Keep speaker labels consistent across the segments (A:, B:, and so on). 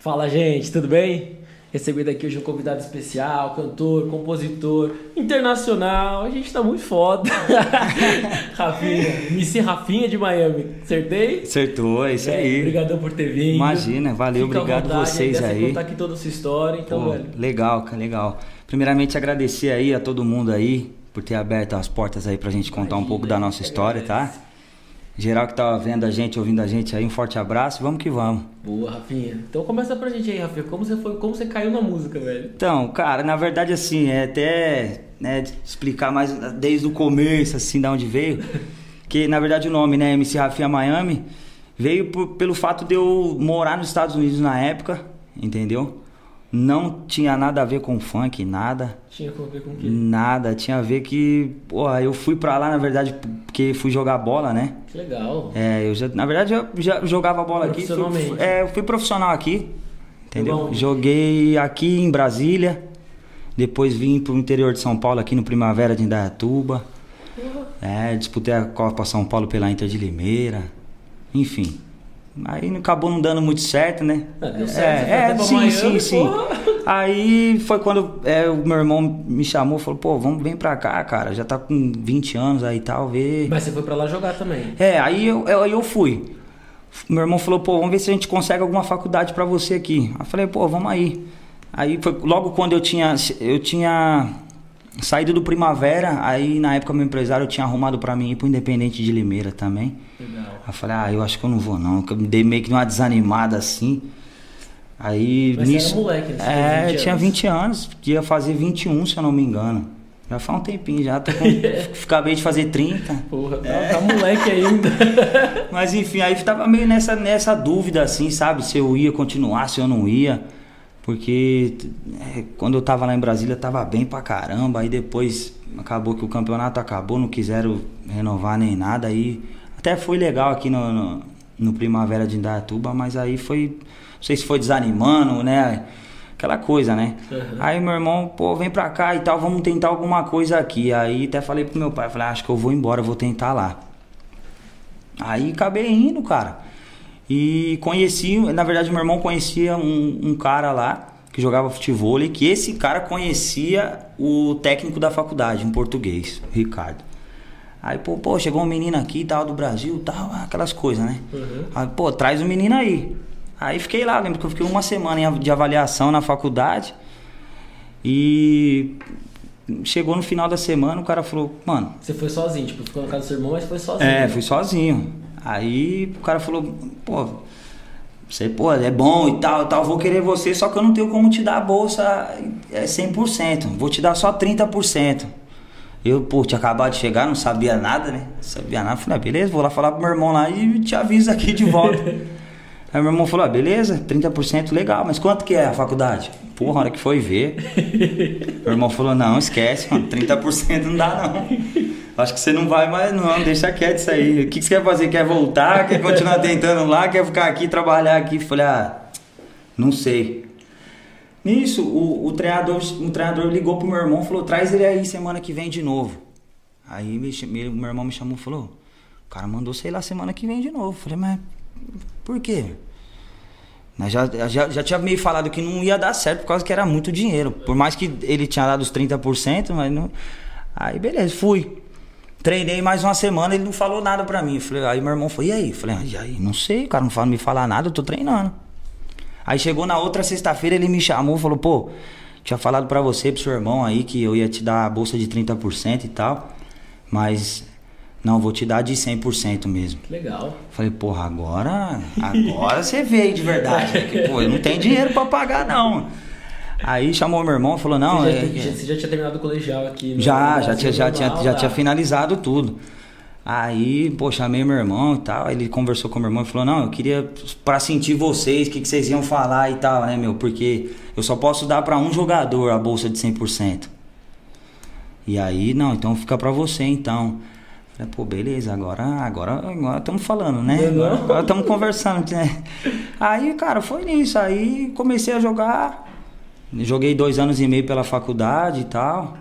A: Fala, gente, tudo bem? Recebido aqui hoje um convidado especial, cantor, compositor, internacional. A gente tá muito foda. Rafinha, MC Rafinha de Miami. Acertei?
B: Acertou, é isso
A: É,
B: aí.
A: Obrigadão por ter vindo.
B: Imagina, valeu,
A: Fica
B: obrigado
A: vontade,
B: vocês aí.
A: contar aqui toda a sua história, então,
B: Pô,
A: velho.
B: legal, cara, legal. Primeiramente agradecer aí a todo mundo aí por ter aberto as portas aí pra gente contar um
A: Imagina,
B: pouco da nossa história, tá? Geral que tá vendo a gente, ouvindo a gente aí, um forte abraço, vamos que vamos.
A: Boa, Rafinha. Então começa pra gente aí, Rafinha. Como você foi, como você caiu na música, velho?
B: Então, cara, na verdade assim, é até né, explicar mais desde o começo, assim, da onde veio. Que na verdade o nome, né, MC Rafinha Miami, veio por- pelo fato de eu morar nos Estados Unidos na época, entendeu? Não tinha nada a ver com funk, nada.
A: Tinha a ver com o quê?
B: Nada, tinha a ver que, porra, eu fui pra lá, na verdade, porque fui jogar bola, né?
A: Que legal.
B: É, eu já, na verdade, eu já jogava bola aqui. Fui, é, eu fui profissional aqui, entendeu?
A: Onde?
B: Joguei aqui em Brasília, depois vim pro interior de São Paulo, aqui no Primavera de Indaiatuba. É, disputei a Copa São Paulo pela Inter de Limeira, enfim. Aí acabou não dando muito certo, né?
A: Ah, deu certo,
B: é, é sim,
A: Miami,
B: sim, sim. Aí foi quando é, o meu irmão me chamou, falou, pô, vamos vem pra cá, cara, já tá com 20 anos aí e tal, vê.
A: Mas você foi pra lá jogar também.
B: É, aí eu, eu, aí eu fui. Meu irmão falou, pô, vamos ver se a gente consegue alguma faculdade pra você aqui. Aí eu falei, pô, vamos aí. Aí foi logo quando eu tinha, eu tinha saído do Primavera, aí na época meu empresário tinha arrumado pra mim ir pro Independente de Limeira também.
A: Legal.
B: Aí eu falei, ah, eu acho que eu não vou não, eu me dei meio que uma desanimada assim. Aí
A: Mas você
B: nisso.
A: era moleque, né?
B: É,
A: tinha 20
B: eu tinha
A: anos.
B: 20 anos, ia fazer 21, se eu não me engano. Já faz um tempinho, já tô com. Acabei de fazer 30.
A: Porra, tá,
B: É.
A: tá moleque ainda.
B: Mas enfim, aí tava meio nessa, nessa dúvida assim, sabe? Se eu ia continuar, se eu não ia. Porque é, quando eu tava lá em Brasília tava bem pra caramba. Aí depois acabou que o campeonato acabou, não quiseram renovar nem nada. Aí até foi legal aqui no, no, no Primavera de Indaiatuba, mas aí foi. Não sei se foi desanimando, né? Aquela coisa, né?
A: Uhum.
B: Aí meu irmão, pô, vem pra cá e tal, vamos tentar alguma coisa aqui. Aí até falei pro meu pai, falei, "Ah, acho que eu vou embora, eu vou tentar lá. Aí acabei indo, cara. E conheci, na verdade, meu irmão conhecia um, um cara lá que jogava futebol, que esse cara conhecia o técnico da faculdade, em português, o Ricardo. Aí, pô, pô, chegou um menino aqui, tal, do Brasil, tal, aquelas coisas, né?
A: Uhum.
B: Aí, pô, traz o menino aí. Aí fiquei lá, lembro que eu fiquei uma semana em- de avaliação na faculdade. E chegou no final da semana, o cara falou, mano,
A: Você foi sozinho, tipo, ficou na casa do seu irmão, mas foi sozinho.
B: é,
A: né?
B: fui sozinho. Aí o cara falou, pô, você, pô, é bom e tal, tal, vou querer você, só que eu não tenho como te dar a bolsa é 100%, vou te dar só 30%. Eu, pô, tinha acabado de chegar, não sabia nada, né? Não sabia nada. Falei, ah, beleza, vou lá falar pro meu irmão lá e te aviso aqui de volta. Aí meu irmão falou, ah, beleza, 30% legal, mas quanto que é a faculdade? Porra, a hora que foi ver. meu irmão falou, não, esquece, mano, 30% não dá não. Acho que você não vai mais não, deixa quieto isso aí. O que que você quer fazer? Quer voltar? Quer continuar tentando lá? Quer ficar aqui, trabalhar aqui? Falei, ah, não sei. Nisso, o, o, treinador, o treinador ligou pro meu irmão e falou, traz ele aí semana que vem de novo. Aí me, me- meu irmão me chamou e falou, o cara mandou sei lá semana que vem de novo. Falei, mas por quê? Mas já, já, já tinha meio falado que não ia dar certo por causa que era muito dinheiro. Por mais que ele tinha dado os 30%, mas não. Aí beleza, fui. Treinei mais uma semana, ele não falou nada pra mim. Falei, aí meu irmão falou, e aí? Falei, ah, e aí? Não sei, o cara não fala, me falar nada, eu tô treinando. Aí chegou na outra sexta-feira, ele me chamou e falou, pô, tinha falado pra você, pro seu irmão aí, que eu ia te dar a bolsa de 30% e tal. Mas não, vou te dar de 100% mesmo.
A: Que legal.
B: Falei, porra, agora, agora você veio de verdade. Porque, pô, eu não tenho dinheiro pra pagar, não. Aí chamou meu irmão e falou, não,
A: você,
B: é,
A: já, já- você já tinha terminado o colegial aqui no
B: já, já tinha, já tinha, já
A: tá?
B: tinha finalizado tudo. Aí, pô, chamei meu irmão e tal. aí Ele conversou com meu irmão e falou: Não, eu queria pra sentir vocês, o que, que vocês iam falar e tal, né, meu? Porque eu só posso dar pra um jogador a bolsa de 100%. E aí, não, então fica pra você então. Falei, pô, beleza, agora agora agora estamos falando, né?
A: Não.
B: Agora estamos conversando, né? Aí, cara, foi nisso. Aí comecei a jogar. Joguei dois anos e meio pela faculdade e tal.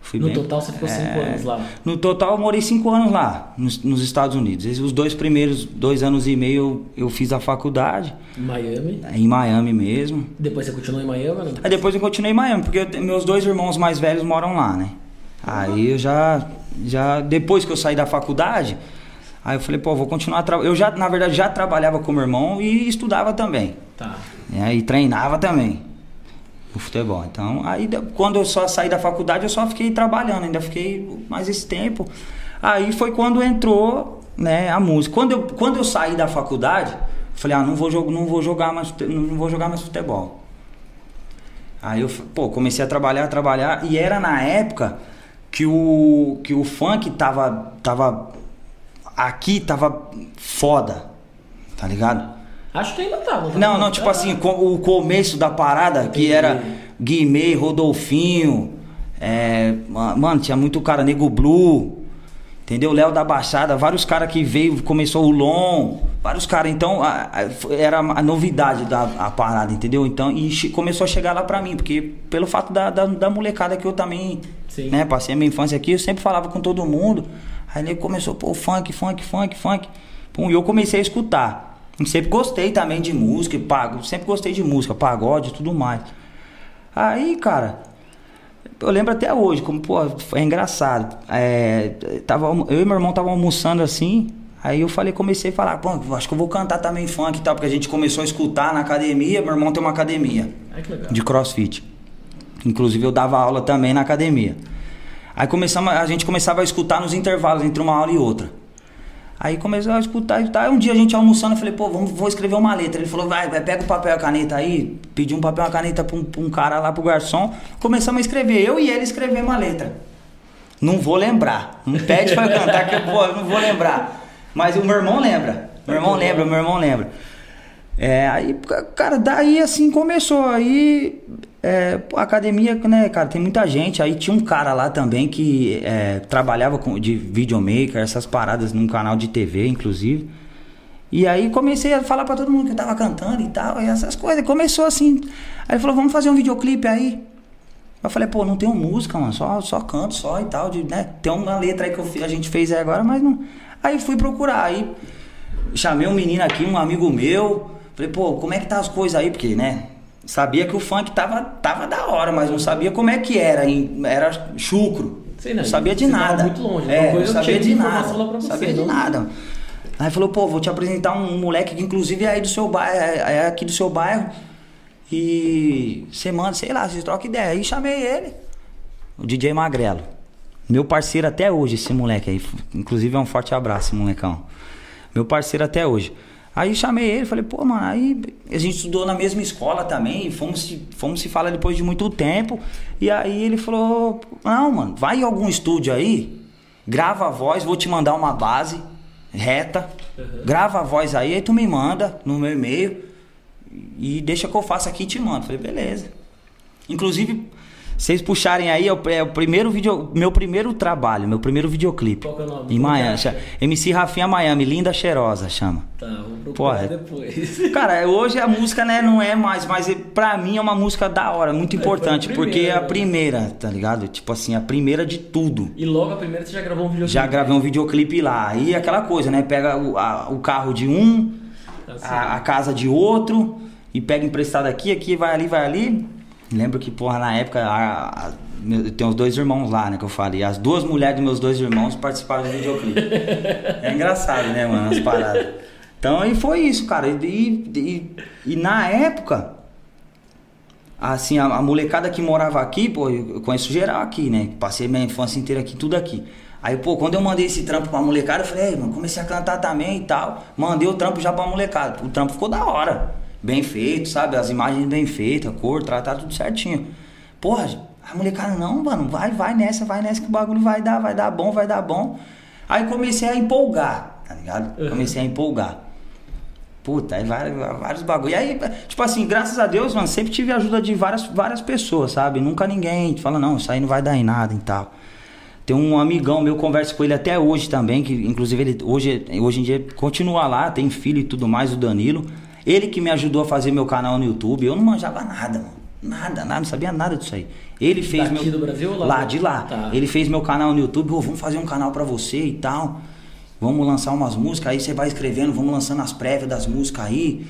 B: Fui
A: No
B: bem-
A: total você ficou 5
B: É,
A: anos lá.
B: No total eu morei cinco anos lá, nos, nos Estados Unidos. Os dois primeiros dois anos e meio eu, eu fiz a faculdade,
A: Em Miami.
B: em Miami mesmo.
A: Depois você continuou em Miami, né?
B: Aí depois eu continuei em Miami, porque eu meus dois irmãos mais velhos moram lá, né? Aí eu já, já depois que eu saí da faculdade, aí eu falei, pô, vou continuar trabalhando. Eu já, na verdade, já trabalhava com meu irmão e estudava também.
A: Tá.
B: né? E treinava também o futebol. Então, aí quando eu só saí da faculdade, eu só fiquei trabalhando, ainda fiquei mais esse tempo. Aí foi quando entrou, né, a música. Quando eu, quando eu saí da faculdade, falei, ah, não vou, jo- não vou jogar mais, não vou jogar mais futebol. Aí eu, pô, comecei a trabalhar, trabalhar, e era na época que o, que o funk tava, tava aqui, tava foda, tá ligado?
A: Acho que ainda tá. tá?
B: Não, não, tipo
A: Tá.
B: assim, co- o começo da parada, que era Guimê, Rodolfinho, é, ma- mano, tinha muito cara, Nego Blue, entendeu? Léo da Baixada, vários caras que veio, começou o Lon, vários caras, então a- a- era a novidade da a parada, entendeu? Então, e che- começou a chegar lá pra mim, porque pelo fato da, da, da molecada que eu também,
A: Sim.
B: né, passei a minha infância aqui, eu sempre falava com todo mundo, aí ele começou, pô, funk, funk, funk, funk, Pum, e eu comecei a escutar. Sempre gostei também de música, pago, sempre gostei de música, pagode e tudo mais. Aí, cara, eu lembro até hoje, como, pô, é engraçado. É, tava, eu e meu irmão tava almoçando assim, aí eu falei, comecei a falar, pô, acho que eu vou cantar também funk e tal, porque a gente começou a escutar na academia, meu irmão tem uma academia de crossfit. Inclusive eu dava aula também na academia. Aí começamos, a gente começava a escutar nos intervalos entre uma aula e outra. Aí começou a escutar e tal. Um dia a gente almoçando, eu falei, pô, vamos, vou escrever uma letra. Ele falou, vai, vai, pega o papel e a caneta aí. Pedi um papel e uma caneta pra um, pra um cara lá pro garçom. Começamos a escrever, eu e ele escrevemos uma letra. Não vou lembrar. Não pede pra eu cantar que eu, pô, eu não vou lembrar. Mas o meu irmão lembra. Meu irmão lembra, meu irmão lembra. É, aí, cara, daí assim começou. Aí, é, academia, né, cara, tem muita gente. Aí tinha um cara lá também que é, trabalhava com, de videomaker, essas paradas num canal de TV, inclusive. E aí comecei a falar pra todo mundo que eu tava cantando e tal, e essas coisas. Começou assim. Aí ele falou, vamos fazer um videoclipe aí. Eu falei, pô, não tenho música, mano, só, só canto, só e tal, de, né? Tem uma letra aí que eu a gente fez aí agora, mas não. Aí fui procurar, aí chamei um menino aqui, um amigo meu. Falei, pô, como é que tá as coisas aí? Porque, né? Sabia que o funk tava, tava da hora, mas não sabia como é que era. Era chucro.
A: Sei não,
B: não sabia de
A: você
B: nada.
A: muito longe,
B: É,
A: coisa
B: não sabia de nada.
A: você,
B: sabia de nada. Aí falou, pô, vou te apresentar um moleque que inclusive é aí do seu bairro, é, é aqui do seu bairro. E você manda, sei lá, vocês trocam ideia. Aí chamei ele, o DJ Magrelo. Meu parceiro até hoje, esse moleque aí. Inclusive é um forte abraço, molecão. Meu parceiro até hoje. Aí chamei ele, falei, pô, mano, aí a gente estudou na mesma escola também, fomos se, fomos se falar depois de muito tempo. E aí ele falou, não, mano, vai em algum estúdio aí, grava a voz, vou te mandar uma base reta, grava a voz aí, aí tu me manda no meu e-mail e deixa que eu faça aqui e te mando. Falei, beleza. Inclusive, vocês puxarem aí, é o, é o primeiro vídeo, meu primeiro trabalho, meu primeiro videoclipe.
A: Qual é o nome?
B: Em
A: que
B: Miami, chama- MC Rafinha Miami, Linda Cheirosa, chama.
A: Tá, vou procurar
B: Porra.
A: depois.
B: Cara, hoje a música, né, não é mais, mas é- pra mim é uma música da hora, muito
A: É, a
B: importante, porque é a
A: primeira,
B: primeira, tá ligado? Tipo assim, a primeira de tudo.
A: E logo a primeira você já gravou um vídeo
B: Já gravei um videoclipe lá. Aí aquela coisa, né? Pega o, a- o carro de um,
A: Assim.
B: a, a casa de outro, e pega emprestado aqui, aqui, vai ali, vai ali. Lembro que, porra, na época, a, a, meu- os dois irmãos lá, né, que eu falei. As duas mulheres dos meus dois irmãos participaram do videoclipe. é engraçado, né, mano, as paradas. Então, e foi isso, cara. E, e, e na época, assim, a, a molecada que morava aqui, pô, eu conheço geral aqui, né? Passei minha infância inteira aqui, tudo aqui. Aí, pô, quando eu mandei esse trampo pra molecada, eu falei, "Ei, mano, comecei a cantar também e tal. Mandei o trampo já pra molecada. O trampo ficou da hora. Bem feito, sabe? As imagens bem feitas, a cor, tratar tudo certinho. Porra, a molecada, não, mano, vai, vai nessa, vai nessa que o bagulho vai dar, vai dar bom, vai dar bom. Aí comecei a empolgar, tá ligado?
A: Uhum.
B: Comecei a empolgar. Puta, aí vários, vários bagulho. E aí, tipo assim, graças a Deus, mano, sempre tive a ajuda de várias, várias pessoas, sabe? Nunca ninguém fala, não, isso aí não vai dar em nada e tal. Tem um amigão meu, converso com ele até hoje também, que inclusive ele hoje, hoje em dia continua lá, tem filho e tudo mais, o Danilo. Ele que me ajudou a fazer meu canal no YouTube. Eu não manjava nada, mano. Nada, nada, não sabia nada disso aí. Ele fez
A: Daqui
B: meu.
A: do Brasil ou lá?
B: Lá de lá.
A: Tá.
B: Ele fez meu canal no YouTube, ô, vamos fazer um canal pra você e tal. Vamos lançar umas músicas, aí você vai escrevendo, vamos lançando as prévias das músicas aí.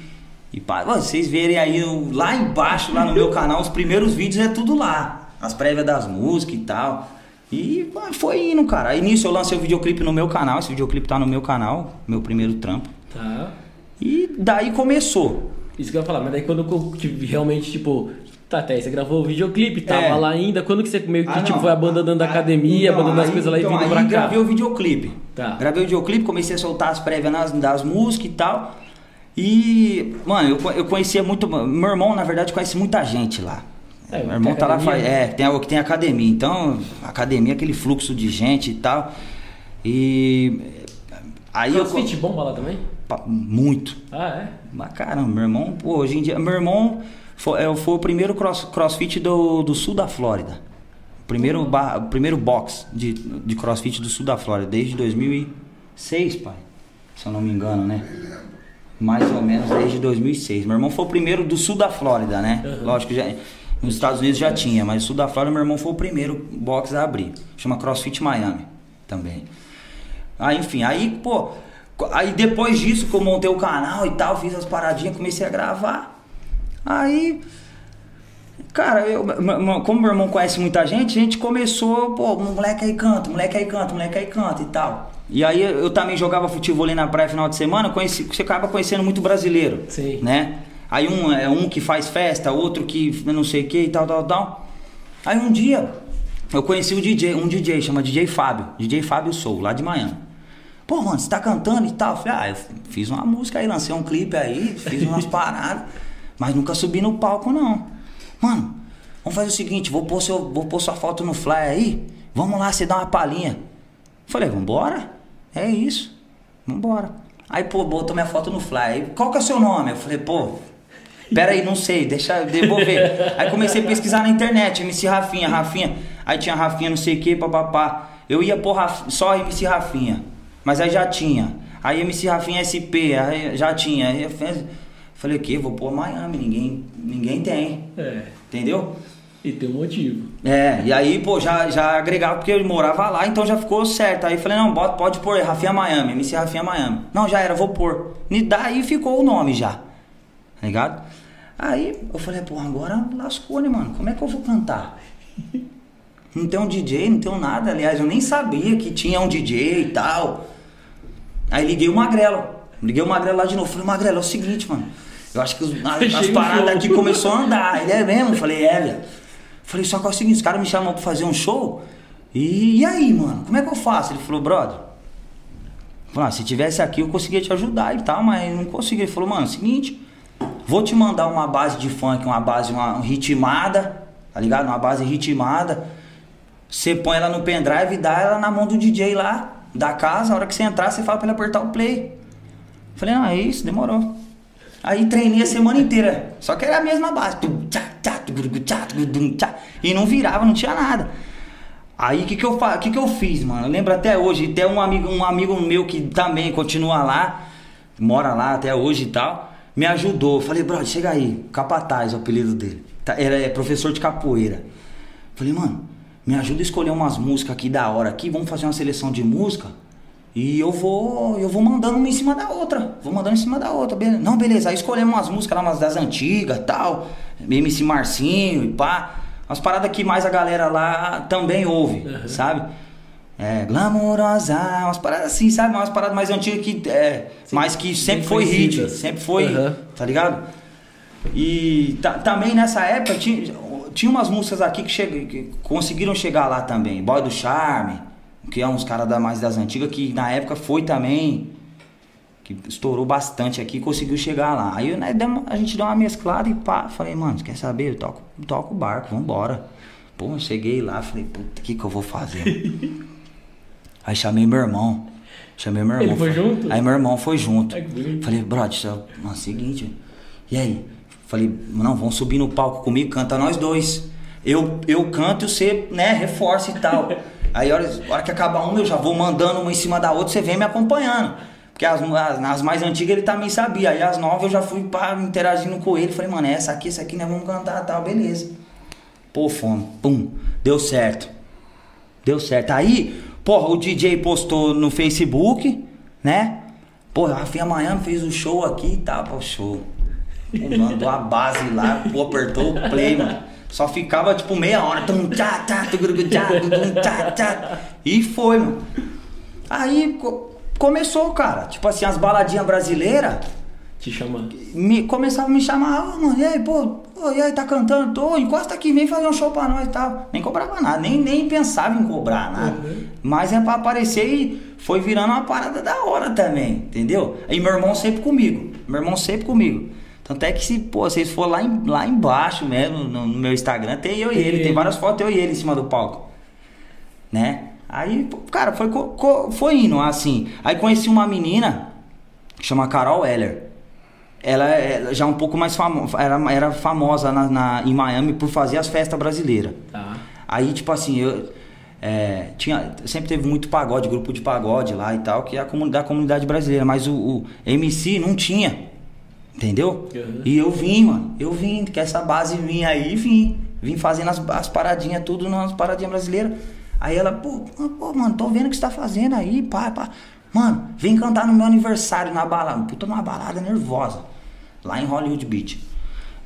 B: E pá, vocês verem aí lá embaixo, lá no meu canal, os primeiros vídeos é tudo lá. As prévias das músicas e tal. E foi indo, cara. Aí nisso eu lancei o videoclipe no meu canal, esse videoclipe tá no meu canal, meu primeiro trampo.
A: Tá.
B: E daí começou.
A: Isso que eu ia falar, mas daí quando eu realmente, tipo, tá, até você gravou o videoclipe, tava
B: É.
A: lá ainda, quando que você meio que,
B: Ah,
A: tipo, foi abandonando a
B: Ah,
A: academia,
B: então,
A: abandonando as
B: aí-
A: coisas lá e
B: então,
A: vindo
B: aí
A: pra cá?
B: gravei o videoclipe.
A: Tá.
B: Gravei o videoclipe, comecei a soltar as prévias nas, das músicas e tal. E, mano, eu, eu conhecia muito. Meu irmão, na verdade, conhece muita gente lá.
A: É,
B: meu irmão tá lá,
A: academia,
B: faz,
A: né?
B: é, tem o que tem academia. Então, academia, aquele fluxo de gente e tal. E. Aí eu.
A: Crossfit bomba lá também?
B: Muito.
A: Ah, é?
B: Mas caramba, meu irmão, pô, hoje em dia. Meu irmão foi, é, foi o primeiro cross, crossfit do, do sul da Flórida. Primeiro, ba- o primeiro box de, de crossfit do sul da Flórida, desde 2006, pai. Se eu não me engano, né? Mais ou menos desde 2006. Meu irmão foi o primeiro do sul da Flórida, né?
A: Uhum.
B: Lógico que já, nos Estados Unidos já tinha, mas no sul da Flórida meu irmão foi o primeiro box a abrir. Chama CrossFit Miami também. Aí, enfim, aí, pô, aí depois disso que eu montei o canal e tal, fiz as paradinhas, comecei a gravar. Aí, cara, eu, como meu irmão conhece muita gente, a gente começou, pô, moleque aí canta, moleque aí canta, moleque aí canta e tal. E aí eu também jogava futebol ali na praia final de semana, conheci, você acaba conhecendo muito brasileiro,
A: Sim.
B: né? Aí um é um que faz festa, outro que não sei o que e tal, tal, tal. Aí um dia eu conheci o DJ, um DJ, chama DJ Fábio, DJ Fábio Soul, lá de Miami. Pô, mano, você tá cantando e tal? Eu falei, ah, eu fiz uma música aí, lancei um clipe aí, fiz umas paradas, mas nunca subi no palco, não. Mano, vamos fazer o seguinte, vou pôr, seu, vou pôr sua foto no fly aí, vamos lá, você dá uma palhinha. Falei, vambora? É isso, vambora. Aí, pô, botou minha foto no fly. Aí, Qual que é o seu nome? Eu falei, pô, pera aí, não sei, deixa eu devolver. Aí comecei a pesquisar na internet, MC Rafinha, Rafinha. Aí tinha Rafinha não sei o que, papapá. Eu ia pôr Raf- só MC Rafinha, mas aí já tinha. Aí MC Rafinha SP, aí já tinha. Aí eu fiz- falei, o quê? Vou pôr Miami, ninguém, ninguém tem.
A: É.
B: Entendeu?
A: E tem um motivo.
B: É, e aí, pô, já, já agregava porque eu morava lá, então já ficou certo. Aí falei, não, bota, pode pôr Rafinha Miami, MC Rafinha Miami. Não, já era, vou pôr. E daí ficou o nome já. Tá ligado? Aí eu falei, pô, agora lascou, né, mano? Como é que eu vou cantar? Não tem um DJ, não tenho nada. Aliás, eu nem sabia que tinha um DJ e tal. Aí liguei o Magrelo. Liguei o Magrelo lá de novo. Falei, Magrelo, é o seguinte, mano. Eu acho que os- as, as paradas aqui começou a andar. Ele é mesmo? Falei, é, velho. Falei, só que é o seguinte, os caras me chamam pra fazer um show. E, e aí, mano, como é que eu faço? Ele falou, brother. Falei, ah, se tivesse aqui eu conseguia te ajudar e tal, mas não consegui. Ele falou, mano, é o seguinte, vou te mandar uma base de funk, uma base uma, ritmada, tá ligado? Uma base ritmada. Você põe ela no pendrive e dá ela na mão do DJ lá da casa. A hora que você entrar, você fala pra ele apertar o play. Falei, não, é isso, demorou. Aí treinei a semana inteira. Só que era a mesma base. E não virava, não tinha nada. Aí o que, que, eu, que, que eu fiz, mano? Eu lembro até hoje, até um amigo, um amigo meu que também continua lá, mora lá até hoje e tal, me ajudou. Falei, brother, chega aí, Capataz, o apelido dele. Tá, Era é professor de capoeira. Falei, mano, me ajuda a escolher umas músicas aqui da hora aqui, vamos fazer uma seleção de música. E eu vou, eu vou mandando uma em cima da outra. Vou mandando em cima da outra. Beleza. Não, beleza. Aí escolhemos umas músicas lá, umas das antigas tal. MC Marcinho e pá. Umas paradas que mais a galera lá também ouve,
A: Uhum.
B: sabe? É, glamourosa, umas paradas assim, sabe? Umas paradas mais antigas que. É, mas que sempre foi hit. Sempre foi,
A: Uhum.
B: tá ligado? E ta- também nessa época tinha, tinha umas músicas aqui que, que conseguiram chegar lá também. Boy do Charme, que é uns caras da, mais das antigas, que na época foi também. Que estourou bastante aqui conseguiu chegar lá. Aí né, a gente deu uma mesclada e pá, falei, mano, quer saber? Eu toco, toco o barco, vambora. Pô, eu cheguei lá, falei, puta, o que, que eu vou fazer? Aí chamei meu irmão. Chamei meu
A: Ele
B: irmão.
A: foi
B: Falei-
A: junto?
B: Aí meu irmão foi junto.
A: Ai.
B: Falei, brother, isso é o seguinte. E aí? Falei, não, vamos subir no palco comigo, canta nós dois. Eu, eu canto e você, né, reforça e tal. Aí, a hora, a hora que acabar uma, eu já vou mandando uma em cima da outra, você vem me acompanhando. Porque as, as, as mais antigas ele também sabia. Aí as novas eu já fui pá, interagindo com ele. Falei, mano, essa aqui, essa aqui nós vamos cantar tal, beleza. Pô, fome, pum, deu certo. Deu certo. Aí, porra, o DJ postou no Facebook, né? Porra, a Rafinha Miami fez o show aqui e tal, pô, show. Mandou a base lá, pô, apertou o play, mano. Só ficava tipo meia hora. Tum, tchá, tchá, tugurugu, tchá, tum, tchá, tchá. E foi, mano. Aí co- começou, cara. Tipo assim, as baladinhas brasileiras
A: Te chamando.
B: me, começavam a me chamar, ah, mano, e aí, pô, pô, e aí, tá cantando? Tô, encosta aqui, vem fazer um show pra nós e tal. Nem cobrava nada, nem, nem pensava em cobrar nada.
A: Uhum.
B: Mas é pra aparecer e foi virando uma parada da hora também, entendeu? E meu irmão sempre comigo, meu irmão sempre comigo. Tanto é que se, pô, vocês for lá, em- lá embaixo mesmo, no, no meu Instagram, tem eu e
A: Tem
B: ele, tem várias fotos eu e ele em cima do palco né? Aí, cara, foi, foi indo assim. Aí conheci uma menina que chama Carol Heller. Ela é já um pouco mais famosa, era, era famosa na, na- em Miami por fazer as festas brasileiras.
A: Tá.
B: Aí, tipo assim, eu é, tinha, sempre teve muito pagode, grupo de pagode lá e tal, que é a comunidade, da comunidade brasileira, mas o, o MC não tinha. Entendeu?
A: Uhum.
B: E eu vim, mano. Eu vim, que essa base vinha aí, vim. Vim fazendo as, as paradinhas, tudo nas paradinhas brasileiras. Aí ela, pô, pô, mano, tô vendo o que você tá fazendo aí, pá, pá. Mano, vem cantar no meu aniversário na balada. Puta, numa balada nervosa. Lá em Hollywood Beach.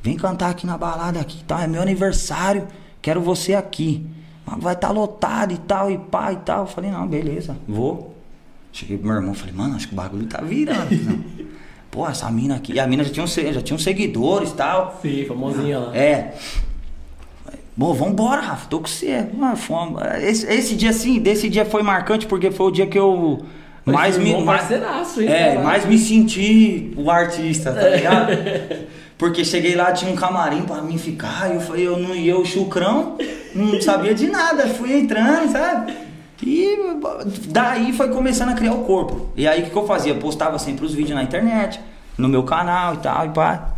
B: Vem cantar aqui na balada aqui, tá? É meu aniversário. Quero você aqui. Mas Vai estar tá lotado e tal, e pá e tal. Eu falei, não, beleza, vou. Cheguei pro meu irmão, falei, mano, acho que o bagulho tá virando. Pô, essa mina aqui. E a mina já tinha, um já tinha uns seguidores e tal.
A: Sim, famosinha lá.
B: É. Bom, vambora, Rafa, tô com você. Mano, fomos. Esse, esse dia, assim, desse dia foi marcante porque foi o dia que eu mais me.
A: irmão
B: Mais,
A: parceiraço, hein,
B: é,
A: cara?
B: mais me senti o artista, tá ligado? Porque cheguei lá, tinha um camarim pra mim ficar, e eu falei, eu não ia o chucrão, não sabia de nada, fui entrando, sabe? E daí foi começando a criar o corpo. E aí o que, que eu fazia? Postava sempre os vídeos na internet, no meu canal e tal, e pá.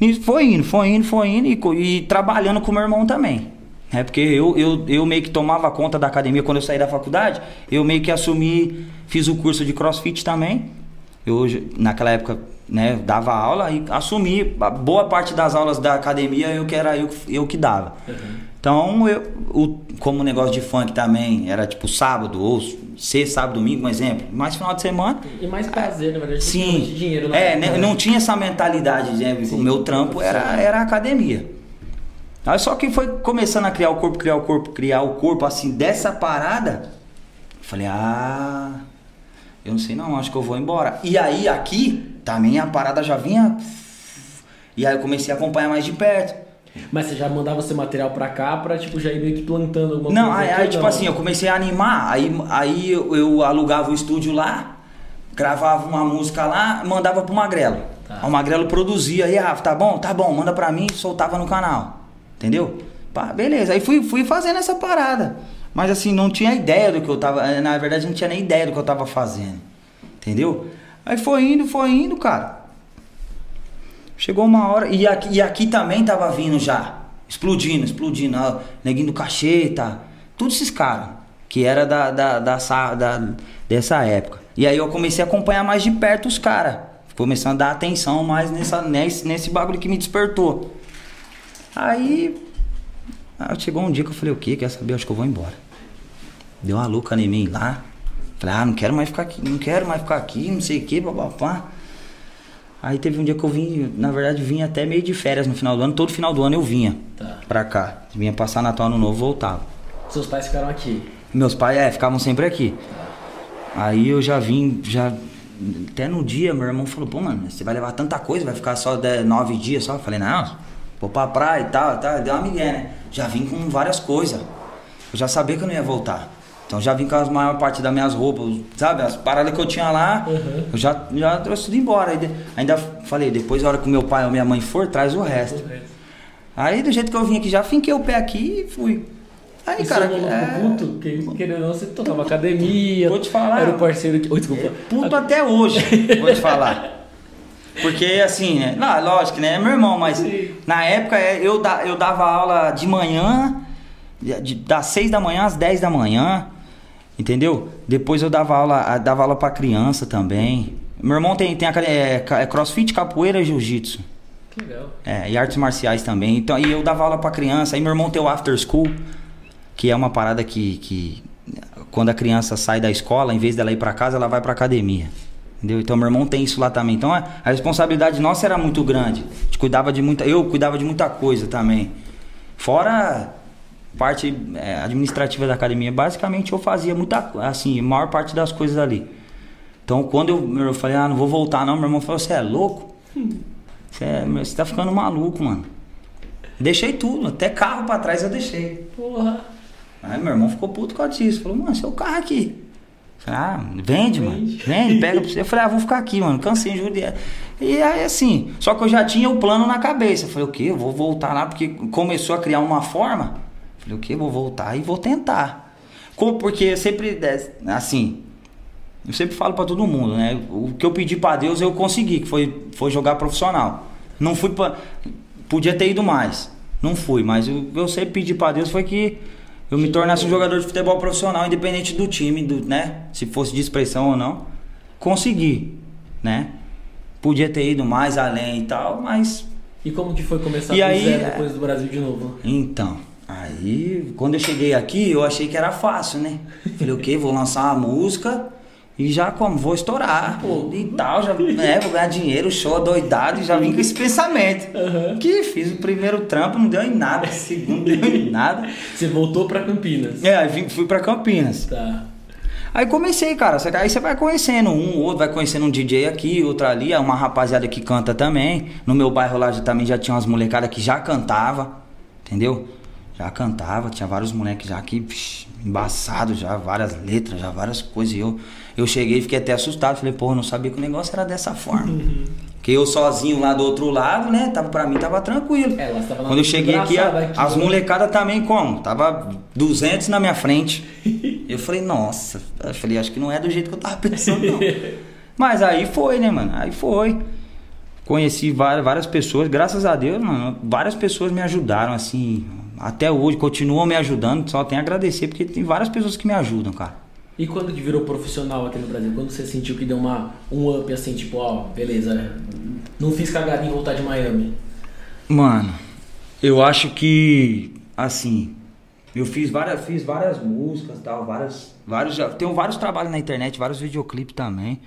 B: E foi indo, foi indo, foi indo, e, e trabalhando com meu irmão também. É porque eu, eu, eu meio que tomava conta da academia quando eu saí da faculdade, eu meio que assumi, fiz o curso de crossfit também. Eu, naquela época, né, dava aula e assumi boa parte das aulas da academia, eu que era eu, eu que dava. Então, eu, o, como o negócio de funk também era tipo sábado, ou sexta, sábado, domingo, um exemplo, mais final de semana.
A: E mais prazer, na verdade.
B: Sim,
A: dinheiro na
B: é,
A: época,
B: né, não tinha essa mentalidade, né?
A: Sim,
B: o meu trampo era, era a academia. Aí só que foi começando a criar o corpo, criar o corpo, criar o corpo, assim, dessa parada, falei, ah, eu não sei não, acho que eu vou embora. E aí aqui, também a parada já vinha, e aí eu comecei a acompanhar mais de perto.
A: Mas você já mandava seu material pra cá pra, tipo, já ir meio que plantando alguma
B: Não,
A: coisa
B: aí, aí,
A: ou
B: tipo
A: não?
B: assim, eu comecei a animar, aí, aí eu, eu alugava o estúdio lá, gravava uma música lá, mandava pro Magrelo.
A: Tá.
B: Aí O Magrelo produzia, aí, Rafa, tá bom? Tá bom, manda pra mim, soltava no canal. Entendeu? Pá, beleza, aí fui, fui fazendo essa parada. Mas assim, não tinha ideia do que eu tava. eh, Na verdade, não tinha nem ideia do que eu tava fazendo. Entendeu? Aí foi indo, foi indo, cara. Chegou uma hora. E aqui, e aqui também tava vindo já. Explodindo, explodindo. ó, Neguinho do cacheta. Todos esses caras. Que era da, da, da, da- dessa época. E aí eu comecei a acompanhar mais de perto os caras. Começando a dar atenção mais nessa, nesse, nesse bagulho que me despertou. Aí. chegou um dia que eu falei, o quê? Quer saber? Acho que eu vou embora. Deu uma louca em mim lá. Falei, ah, não quero mais ficar aqui, não quero mais ficar aqui, não sei o que, papapá. Aí teve um dia que eu vim, na verdade, vim até meio de férias no final do ano. Todo final do ano eu vinha
A: Tá.
B: pra cá. Vinha passar Natal Ano Novo voltava.
A: Seus pais ficaram aqui.
B: Meus pais, é, ficavam sempre aqui. Aí eu já vim, já. Até no dia, meu irmão falou, pô, mano, você vai levar tanta coisa, vai ficar só de- nove dias só? Eu falei, não, vou pra praia e tal, tal. Deu uma migué, né? Já vim com várias coisas. Eu já sabia que eu não ia voltar. Então já vim com a maior parte das minhas roupas, sabe? As paradas que eu tinha lá,
A: Uhum.
B: eu já, já trouxe tudo embora. Aí ainda falei, depois a hora que meu pai ou minha mãe for, traz o resto. Aí do jeito que eu vim aqui, já finquei o pé aqui e fui. Aí,
A: E
B: cara,
A: seu
B: é,
A: puto, que, querendo ou não, você tocava academia.
B: Vou te falar.
A: Era o parceiro que. Oi, desculpa.
B: puto até hoje, vou te falar. Porque assim, né? Não, lógico, né? É meu irmão, mas
A: Sim.
B: na época é, eu, da- eu dava aula de manhã, de- de- das 6 da manhã às 10 da manhã, entendeu? Depois eu dava aula, dava aula pra criança também. Meu irmão tem, tem a, é, é crossfit, capoeira e jiu-jitsu.
A: Que legal.
B: É, e artes marciais também. Então, e eu dava aula pra criança. Aí meu irmão tem o after school, que é uma parada que, que quando a criança sai da escola, em vez dela ir pra casa, ela vai pra academia. Entendeu? Então meu irmão tem isso lá também. Então a, a responsabilidade nossa era muito grande. A gente cuidava de muita, eu cuidava de muita coisa também. Fora parte é, administrativa da academia, basicamente eu fazia muita, assim, a maior parte das coisas ali. Então quando eu, eu falei, ah, não vou voltar não, meu irmão falou, você é louco? Você, é, tá ficando maluco, mano. Deixei tudo, até carro pra trás eu deixei.
A: Porra.
B: Aí meu irmão ficou puto com disso. Falou, mano, seu carro aqui. Falei, ah, vende, mano.
A: Vende.
B: Pega pra você. Eu falei, ah, vou ficar aqui, mano. Cansei, juro. de- E aí, assim, só que eu já tinha o plano na cabeça. Eu falei, o quê? Eu vou voltar lá, porque começou a criar uma forma. Falei, o quê? Vou voltar e vou tentar. Como, porque eu sempre, é, assim, eu sempre falo pra todo mundo, né? O que eu pedi pra Deus eu consegui, que foi, foi jogar profissional. Não fui pra. Podia ter ido mais. Não fui, mas o que eu sempre pedi pra Deus foi que eu me tornasse um jogador de futebol profissional, independente do time, do, né? Se fosse de expressão ou não. Consegui, né? Podia ter ido mais além e tal, mas
A: E como que foi começar
B: E aí,
A: depois do Brasil de novo?
B: Então, aí quando eu cheguei aqui, eu achei que era fácil, né? Falei, o quê? Vou lançar uma música e já como? Vou estourar, pô, e tal, já né, vou ganhar dinheiro, show, doidado, e já vim com esse pensamento.
A: Aham.
B: Que fiz o primeiro trampo, não deu em nada, o segundo não deu em nada.
A: Você voltou pra Campinas.
B: É, aí vim- fui pra Campinas.
A: Tá.
B: Aí comecei, cara. Aí você vai conhecendo um, outro, vai conhecendo um DJ aqui, outro ali, é uma rapaziada que canta também. No meu bairro lá já, também já tinha umas molecadas que já cantava, entendeu? Já cantava, tinha vários moleques já aqui, psh, embaçados já, várias letras, já várias coisas. E eu, eu cheguei e fiquei até assustado. Falei, eu não sabia que o negócio era dessa forma. Porque eu sozinho lá do outro lado, né? Tava, pra mim tava tranquilo.
A: É,
B: Quando eu cheguei aqui, a-
A: aqui,
B: as
A: né?
B: molecadas também como? Tava 200 na minha frente. Eu falei, nossa, eu falei, acho que não é do jeito que eu tava pensando, não. Mas aí foi, né, mano? Aí foi. Conheci várias, várias pessoas, graças a Deus, mano, várias pessoas me ajudaram, assim, até hoje, continuam me ajudando, só tenho a agradecer, porque tem várias pessoas que me ajudam, cara.
A: E quando que virou profissional aqui no Brasil? Quando você sentiu que deu uma, um up assim, tipo, ó, beleza, não fiz cagada em voltar de Miami?
B: Mano, eu acho que assim, eu fiz várias, fiz várias músicas, tal, várias, vários, tenho vários trabalhos na internet, vários videoclipes também.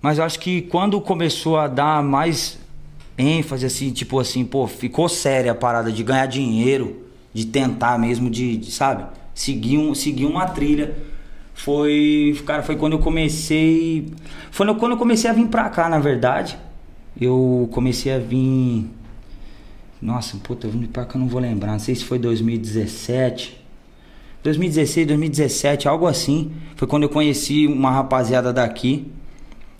B: Mas eu acho que quando começou a dar mais ênfase assim, tipo assim, pô, ficou séria a parada de ganhar dinheiro, de tentar mesmo de, de, sabe, seguir um, seguir uma trilha. Foi, cara, foi quando eu comecei, foi quando eu comecei a vir pra cá, na verdade. Eu comecei a vir nossa, puta, eu vim pra cá, eu não vou lembrar. Não sei se foi 2017. 2016, 2017, algo assim. Foi quando eu conheci uma rapaziada daqui.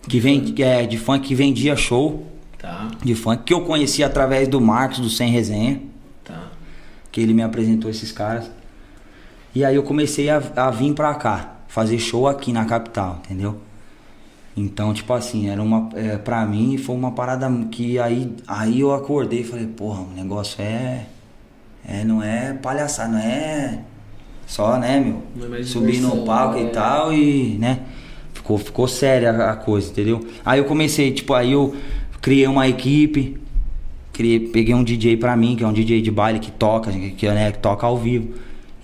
B: Que vem que é, de funk que vendia show
A: Tá,
B: de funk. Que eu conheci através do Marcos, do Sem Resenha. Que ele me apresentou esses caras. E aí eu comecei a, a vir pra cá. Fazer show aqui na capital, entendeu? Então, tipo assim, era uma. É, pra mim foi uma parada que aí, aí eu acordei e falei, porra, o negócio é. É, não é palhaçada, não é só, né, meu?
A: É
B: Subir no palco
A: é.
B: e tal e, né? Ficou, ficou séria a coisa, entendeu? Aí eu comecei, tipo, aí eu criei uma equipe, criei, peguei um DJ pra mim, que é um DJ de baile que toca, que, né, que toca ao vivo.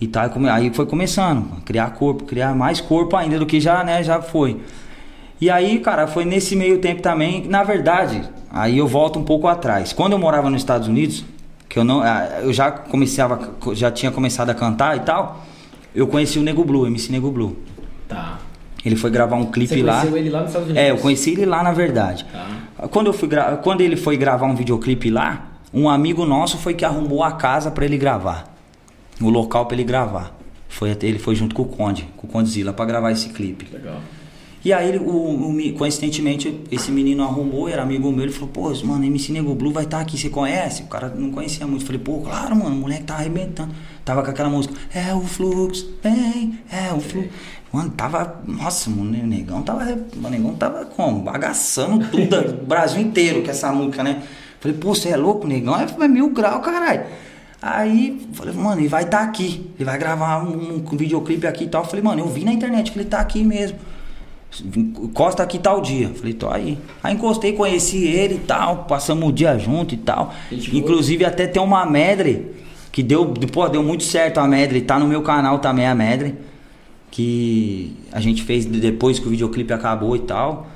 B: E come- aí foi começando, criar corpo, criar mais corpo ainda do que já, né, já foi. E aí, cara, foi nesse meio tempo também, na verdade, aí eu volto um pouco atrás. Quando eu morava nos Estados Unidos, que eu não, ah, eu já começava, já tinha começado a cantar e tal, eu conheci o Nego Blue, MC Nego Blue.
A: Tá.
B: Ele foi gravar um clipe
A: Você
B: lá.
A: conheceu ele lá nos Estados Unidos?
B: É, eu conheci ele lá, na verdade.
A: Tá.
B: Quando, eu fui gra- Quando ele foi gravar um videoclipe lá, um amigo nosso foi que arrumou a casa pra ele gravar. O local pra ele gravar. Foi até, ele foi junto com o Conde, com o Condzilla, pra gravar esse clipe.
A: Legal.
B: E aí, o, o coincidentemente, esse menino arrumou, era amigo meu, ele falou, pô, mano, MC Nego Blue vai estar aqui, você conhece? O cara não conhecia muito. Eu falei, pô, claro, mano, o moleque tá arrebentando. Tava com aquela música, é o fluxo, vem, é o fluxo. Mano, tava, nossa, o negão tava, o negão tava como? Bagaçando tudo, o Brasil inteiro com essa música, né? Falei, pô, você é louco, negão é, é mil grau, caralho. Aí, falei, mano, ele vai estar aqui, ele vai gravar um, um videoclipe aqui e tal. Falei, mano, eu vi na internet que ele tá aqui mesmo. Encosta aqui tal dia. Falei, tô aí. Aí encostei, conheci ele e tal, passamos o dia junto e tal.
A: Gente
B: Inclusive até tem uma medley que deu, pô, deu muito certo a medley, tá no meu canal também a medley. Que a gente fez depois que o videoclipe acabou e tal.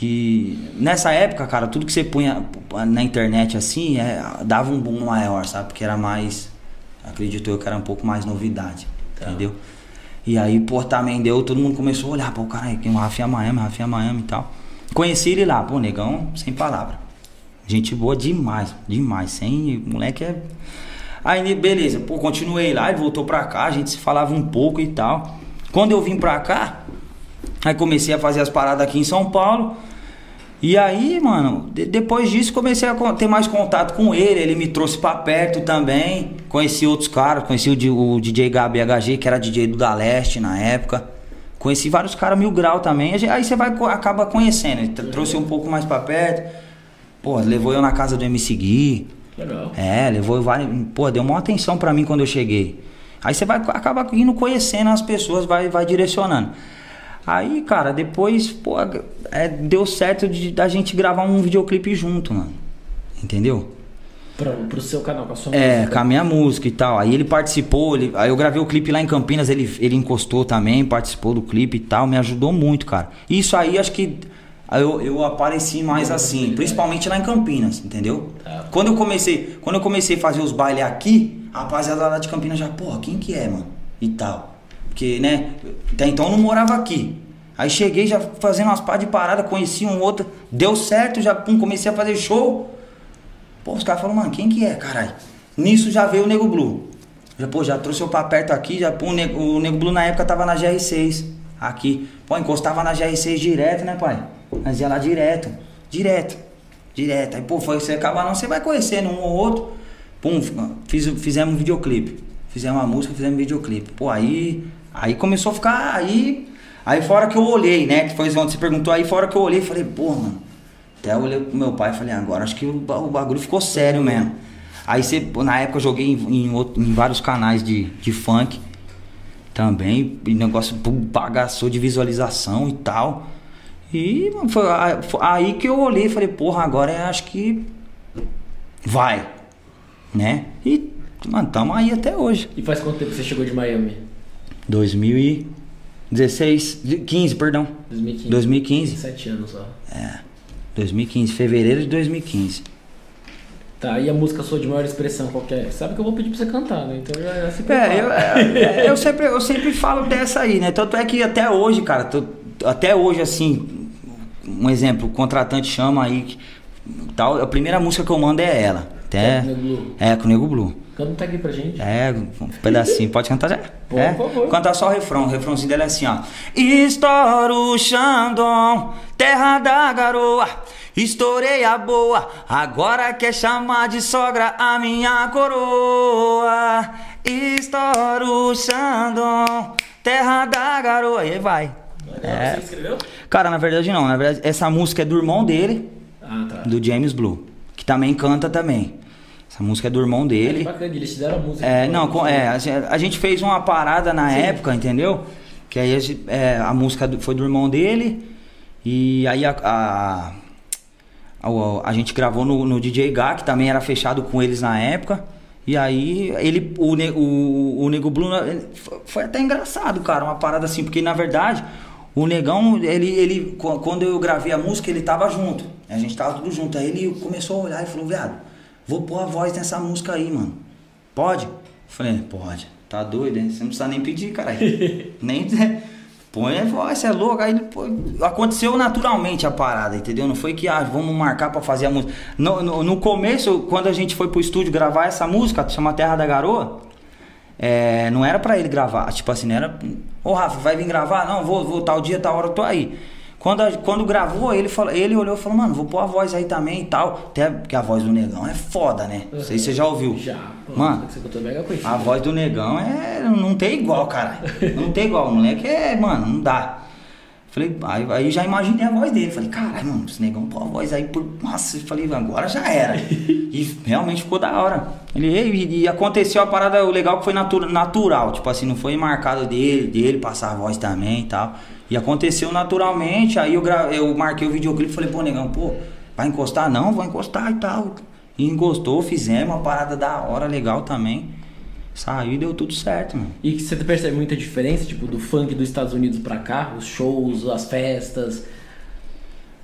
B: E nessa época, cara, tudo que você punha na internet assim, é, dava um boom maior, sabe? Porque era mais. Acredito eu que era um pouco mais novidade.
A: Tá.
B: Entendeu? E aí, pô, também deu, todo mundo começou a olhar, pô, cara, tem o Rafinha Miami, Rafinha Miami e tal. Conheci ele lá, pô, negão, sem palavra. Gente boa demais, demais, sem. Moleque é. Aí, beleza, pô, continuei lá, ele voltou pra cá, a gente se falava um pouco e tal. Quando eu vim pra cá, aí comecei a fazer as paradas aqui em São Paulo. E aí, mano, de- depois disso comecei a ter mais contato com ele. Ele me trouxe pra perto também. Conheci outros caras, conheci o, o DJ Gabi HG, que era DJ do Da Leste na época. Conheci vários caras mil grau também. Aí você vai acaba conhecendo. Ele tr- trouxe um pouco mais pra perto. Pô, levou eu na casa do MC Gui.
A: Legal.
B: É, levou vários. Pô, deu uma atenção pra mim quando eu cheguei. Aí você vai acaba indo conhecendo as pessoas, vai, vai direcionando. Aí, cara, depois, pô, é, deu certo de, da gente gravar um videoclipe junto, mano. Entendeu?
A: Pra, pro seu canal, com a sua
B: É,
A: música.
B: com a minha música e tal. Aí ele participou, ele, aí eu gravei o clipe lá em Campinas, ele, ele encostou também, participou do clipe e tal, me ajudou muito, cara. Isso aí acho que aí eu, eu apareci mais assim, principalmente lá em Campinas, entendeu?
A: Tá.
B: Quando eu comecei, quando eu comecei a fazer os bailes aqui, a rapaziada lá de Campinas já, porra, quem que é, mano? E tal. Porque, né, até então eu não morava aqui. Aí cheguei já fazendo umas pá de parada, conheci um outro, deu certo, já pum, comecei a fazer show. Pô, os caras falaram, mano, quem que é, caralho? Nisso já veio o Nego Blue. Já, pô, já trouxe eu pra perto aqui, já, o Nego, o Nego Blue na época tava na GR6, aqui. Pô, encostava na GR6 direto, né, pai? Mas ia lá direto, direto, direto. Aí, pô, foi, você acaba não, você vai conhecendo um ou outro. Pum, fiz, fizemos um videoclipe. Fizemos uma música, fizemos um videoclipe. Pô, aí, aí começou a ficar, aí... Aí fora que eu olhei, né, que foi onde você perguntou, aí fora que eu olhei, falei, pô, mano... Até eu olhei pro meu pai e falei, agora acho que o, ba- o bagulho ficou sério mesmo. Aí você, na época eu joguei em, em outro- em vários canais de, de funk também, e negócio bagaçou de visualização e tal. E foi, aí que eu olhei e falei, porra, agora eu acho que vai, né? E, mano, tamo aí até hoje.
A: E faz quanto tempo que você chegou de Miami?
B: 2016, 15, perdão.
A: 2015.
B: 2015.
A: Sete anos só.
B: 2015, fevereiro de 2015.
A: Tá, e a música sua de maior expressão, qual que é? Sabe que eu vou pedir pra você cantar, né? Então já, já se prepara.
B: É, eu, é, eu, sempre, eu sempre falo dessa aí, né? Tanto é que até hoje, cara, tô- até hoje, assim, um exemplo, o contratante chama aí, tal, a primeira música que eu mando é ela. Até,
A: É com o Nego Blue.
B: é, com o Nego Blue.
A: Canta tag pra gente.
B: É, um pedacinho. Pode cantar já?
A: Por
B: é?
A: favor.
B: Cantar só o refrão. O refrãozinho dela é assim, ó. Estouro Xandão, terra da garoa. Estourei a boa, agora quer chamar de sogra a minha coroa. Estouro Xandão, terra da garoa. E aí vai. É.
A: Você escreveu?
B: Cara, na verdade não. Na verdade, essa música é do irmão dele,
A: Ah, tá.
B: do James Blue. Que também canta também. Essa música é do irmão dele.
A: Que bacana, eles deram a música.
B: É, não, com- é, a gente- fez uma parada na época, entendeu? Que aí a, gente- é, a música foi do irmão dele. E aí a, a, a- gente gravou no, no DJ Gá, que também era fechado com eles na época. E aí ele, o, o, o Nego Blue, ele- foi- até engraçado, cara, uma parada assim, porque na verdade o Negão, ele, ele, qu- quando eu gravei a música, ele tava junto. A gente tava tudo junto. Aí ele começou a olhar e falou, viado, vou pôr a voz nessa música aí, mano. Pode? Falei, pode. Tá doido, hein? Você não precisa nem pedir, caralho. nem. Põe você é louco. Aí pô, aconteceu naturalmente a parada, entendeu? Não foi que, ah, vamos marcar pra fazer a música. No, no, no começo, quando a gente foi pro estúdio gravar essa música, chama Terra da Garoa, é, não era pra ele gravar. Tipo assim, não era. Ô Rafa, vai vir gravar? Não, vou, vou tal dia, tal hora, eu tô aí. Quando, a- quando gravou, ele, falou, ele olhou e falou, mano, vou pôr a voz aí também e tal. Até porque a voz do negão é foda, né? Não sei se você já ouviu.
A: Já.
B: Mano, a voz do negão é. Não tem igual, cara. Não tem igual. O moleque é, mano, não dá. Falei, aí, aí já imaginei a voz dele. Falei, caralho, mano, esse negão pô a voz aí por. Nossa, eu falei, agora já era. E realmente ficou da hora. Ele, e, e aconteceu a parada, o legal que foi natu- natural. Tipo assim, não foi marcado dele, dele passar a voz também e tal. E aconteceu naturalmente, aí eu, gra... eu marquei o videoclipe e falei, pô, negão, pô, vai encostar? Não, vou encostar e tal. E encostou, fizemos uma parada da hora, legal também. Saiu e deu tudo certo, mano.
A: E você percebe muita diferença, tipo, do funk dos Estados Unidos pra cá? Os shows, as festas?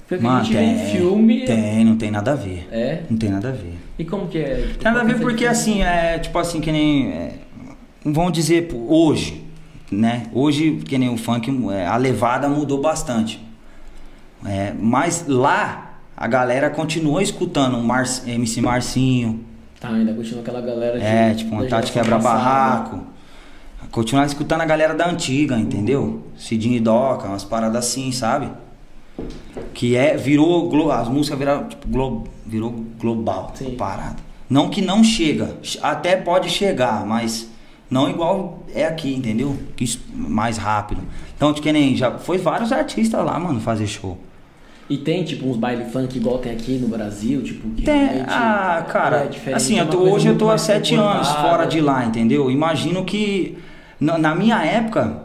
B: Porque mano, a gente tem, vê em filme... Tem, não tem nada a ver.
A: É?
B: Não tem nada a ver.
A: E como que é?
B: Tem nada a ver porque, assim, é tipo assim, que nem... É, vamos dizer, hoje, né? Hoje, que nem o funk, é, a levada mudou bastante. É, mas lá, a galera continua escutando o Mar MC Marcinho,
A: Tá, ainda continua aquela galera de,
B: É, tipo, uma Tati quebra-barraco. Continuar escutando a galera da antiga, entendeu? Cidinho e Doca, umas paradas assim, sabe? Que é, virou, as músicas viraram, tipo, glo, virou global, Sim. parada. Não que não chega, até pode chegar, mas não igual é aqui, entendeu? Que mais rápido. Então, que nem, já foi vários artistas lá, mano, fazer show.
A: E tem, tipo, uns baile funk igual tem aqui no Brasil, tipo, que
B: tem. Ah, cara, é assim, eu tô, hoje eu tô há sete anos fora de lá, entendeu? Imagino que na, na minha época,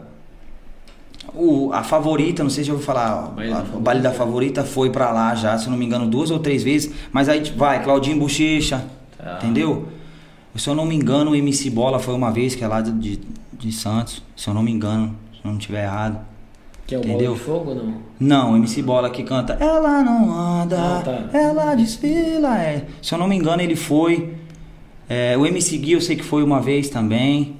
B: o, a favorita, não sei se eu vou falar, baile a, o baile da favorita foi pra lá já, se não me engano, duas ou três vezes, mas aí vai, Claudinho Bochecha, tá. entendeu? Se eu não me engano, o MC Bola foi uma vez, que é lá de, de Santos, se eu não me engano, se eu não estiver errado.
A: Que é o Entendeu? Bola de Fogo ou não?
B: Não, o MC Bola que canta Ela não anda, ah, tá. ela desfila. É. Se eu não me engano, ele foi. É, o MC Gui eu sei que foi uma vez também.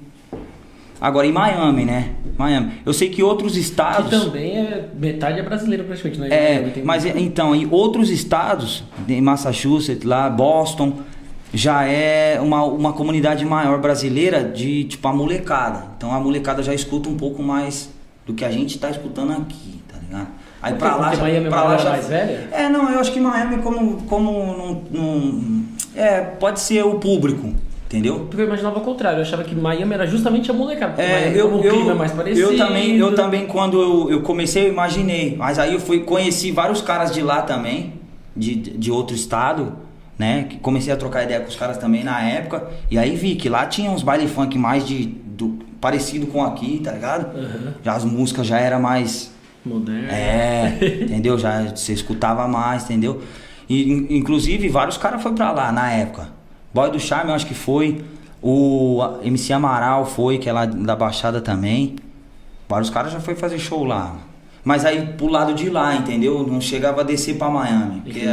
B: Agora em Miami, né? Miami. Eu sei que outros estados.
A: Que também é metade é brasileiro praticamente, né?
B: É, mas então, em outros estados, em Massachusetts, lá, Boston, já é uma, uma comunidade maior brasileira de tipo a molecada. Então a molecada já escuta um pouco mais do que a gente tá escutando aqui, tá ligado?
A: Aí pra lá, já, Miami pra lá já mais velha?
B: É, não, eu acho que Miami como como não, é, pode ser o público, entendeu?
A: Porque eu imaginava o contrário, eu achava que Miami era justamente a molecada.
B: É,
A: Miami,
B: eu, eu,
A: clima é mais parecido.
B: Eu também, eu também quando eu, eu comecei eu imaginei, mas aí eu fui conheci vários caras de lá também, de, de outro estado, né? Comecei a trocar ideia com os caras também na época, e aí vi que lá tinha uns baile funk mais de do, parecido com aqui, tá ligado? Uhum. Já as músicas já era mais
A: moderna.
B: É, entendeu? Já você escutava mais, entendeu? E inclusive vários caras foram pra lá na época. Boy do Charme, eu acho que foi. O MC Amaral foi, que é lá da Baixada também. Vários caras já foi fazer show lá. Mas aí pro lado de lá, entendeu? Não chegava a descer pra Miami. Porque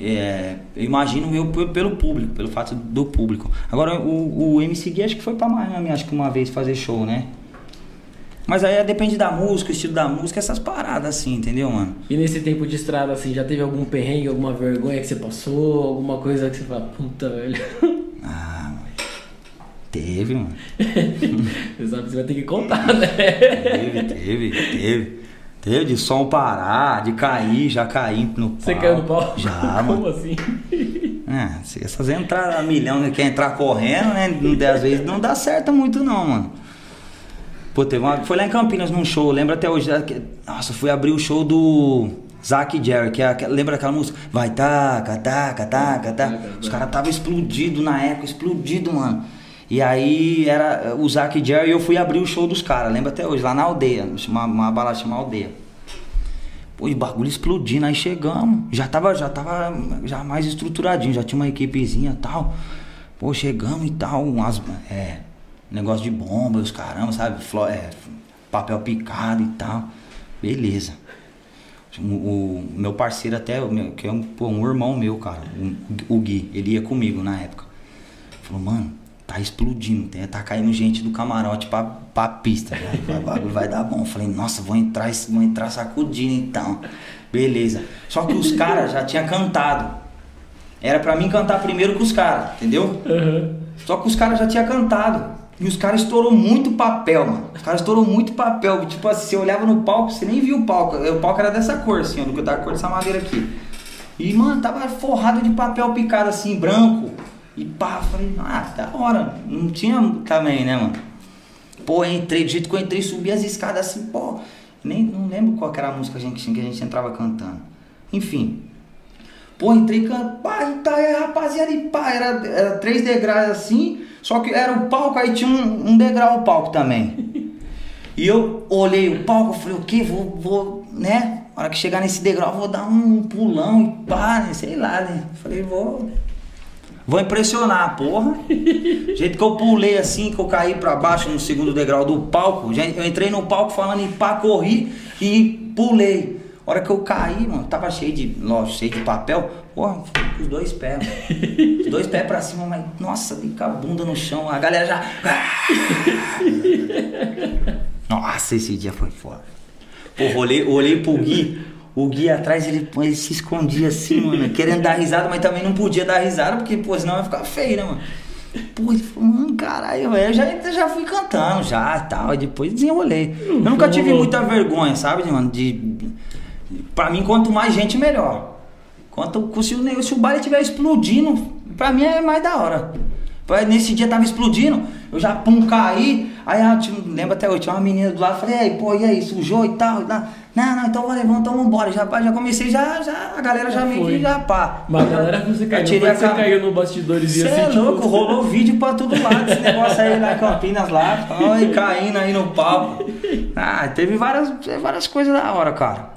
B: é, eu imagino eu pelo público, pelo fato do público. Agora, o, o MC Gui acho que foi pra Miami, acho que uma vez fazer show, né? Mas aí depende da música, estilo da música, essas paradas assim, entendeu, mano?
A: E nesse tempo de estrada, assim, já teve algum perrengue, alguma vergonha que você passou? Alguma coisa que você fala, puta, velho.
B: Ah, teve, mano.
A: você sabe que você vai ter que contar, né?
B: Teve, teve, teve. Teve de som parar, de cair, já caí no pau.
A: Você caiu no pau?
B: Já,
A: Como
B: mano.
A: assim?
B: É, essas entradas a milhão que quer entrar correndo, né? Às vezes não dá certo muito não, mano. Pô, teve uma, foi lá em Campinas num show, lembra até hoje. Nossa, fui abrir o show do Zack Jerry, que é, lembra daquela música? Vai taca, taca, taca, taca. Os caras estavam explodidos na época, explodido, mano. E aí era o Zac e Jerry e eu fui abrir o show dos caras, lembra até hoje, lá na aldeia, uma, uma balada chamada Aldeia. Pô, e o bagulho explodindo, aí chegamos. Já tava, já tava já mais estruturadinho, já tinha uma equipezinha e tal. Pô, chegamos e tal, umas, é, negócio de bomba, os caramba, sabe? Flo, é, papel picado e tal. Beleza. O, o meu parceiro até, que é um, pô, um irmão meu, cara, o, o Gui, ele ia comigo na época. Falou, mano, tá explodindo, tá caindo gente do camarote pra, pra pista. O bagulho vai dar bom. Falei, nossa, vou entrar, vou entrar sacudindo então. Beleza. Só que os caras já tinham cantado. Era pra mim cantar primeiro com os caras, entendeu? Uhum. Só que os caras já tinham cantado. E os caras estourou muito papel, mano. Os caras estourou muito papel. Tipo assim, você olhava no palco, você nem viu o palco. O palco era dessa cor, assim, ó, da cor dessa madeira aqui. E, mano, tava forrado de papel picado assim, branco. E pá, falei, ah, da hora. Não tinha também, né, mano? Pô, entrei, do jeito que eu entrei, subi as escadas assim, pô. Nem, não lembro qual era a música que a gente, que a gente entrava cantando. Enfim. Pô, entrei cantando, pá, e tá aí, rapaziada, e pá, era, era três degraus assim, só que era o palco, aí tinha um, um degrau o palco também. E eu olhei o palco, falei, o quê? Vou, vou, né? Na hora que chegar nesse degrau, vou dar um pulão e pá, né? sei lá, né? Falei, vou. Vou impressionar, porra. Do jeito que eu pulei assim, que eu caí pra baixo no segundo degrau do palco, eu entrei no palco falando em pá, corri e pulei. A hora que eu caí, mano, tava cheio de, lógico, cheio de papel, porra, com os dois pés, mano. Os dois pés pra cima, mas, nossa, com a bunda no chão, a galera já. Nossa, esse dia foi foda. Porra, olhei, olhei pro Gui, o Gui atrás, ele, ele se escondia assim, mano, querendo dar risada, mas também não podia dar risada, porque, pô, senão ia ficar feio, né, mano? Pô, ele falou, mano, caralho, eu já, já fui cantando já e tal, e depois desenrolei. Eu nunca tive muita vergonha, sabe, mano, de... Pra mim, quanto mais gente, melhor. Quanto, se, o, se o baile estiver explodindo, pra mim é mais da hora. Nesse dia tava explodindo, eu já pum, caí. Aí eu tinha, lembro até hoje, tinha uma menina do lado, falei, ei, pô, e aí, sujou e tal? e tal. Não, não, então levantar, então vambora. Já, já comecei, já, já, a galera já,
A: Já
B: que já pá.
A: Mas a galera você caiu,
B: tirei
A: você caiu no bastidores e
B: Cê
A: assim,
B: é
A: tipo,
B: louco, rolou vídeo pra todo lado esse negócio aí lá em Campinas lá, ai, caindo aí no palco. Ah, teve várias, várias coisas da hora, cara.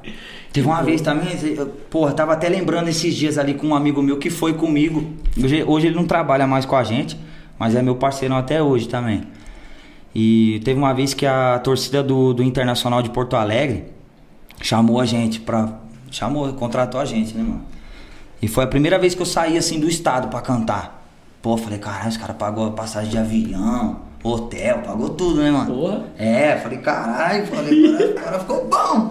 B: Teve uma vez também, eu, porra, tava até lembrando esses dias ali com um amigo meu que foi comigo. Hoje, hoje ele não trabalha mais com a gente, mas é meu parceiro até hoje também. E teve uma vez que a torcida do, do Internacional de Porto Alegre chamou a gente pra. Chamou, contratou a gente, né, mano? E foi a primeira vez que eu saí assim do estado pra cantar. Pô, falei, caralho, os caras pagou a passagem de avião, hotel, pagou tudo, né, mano?
A: Porra.
B: É, falei, caralho, falei, agora, ficou bom.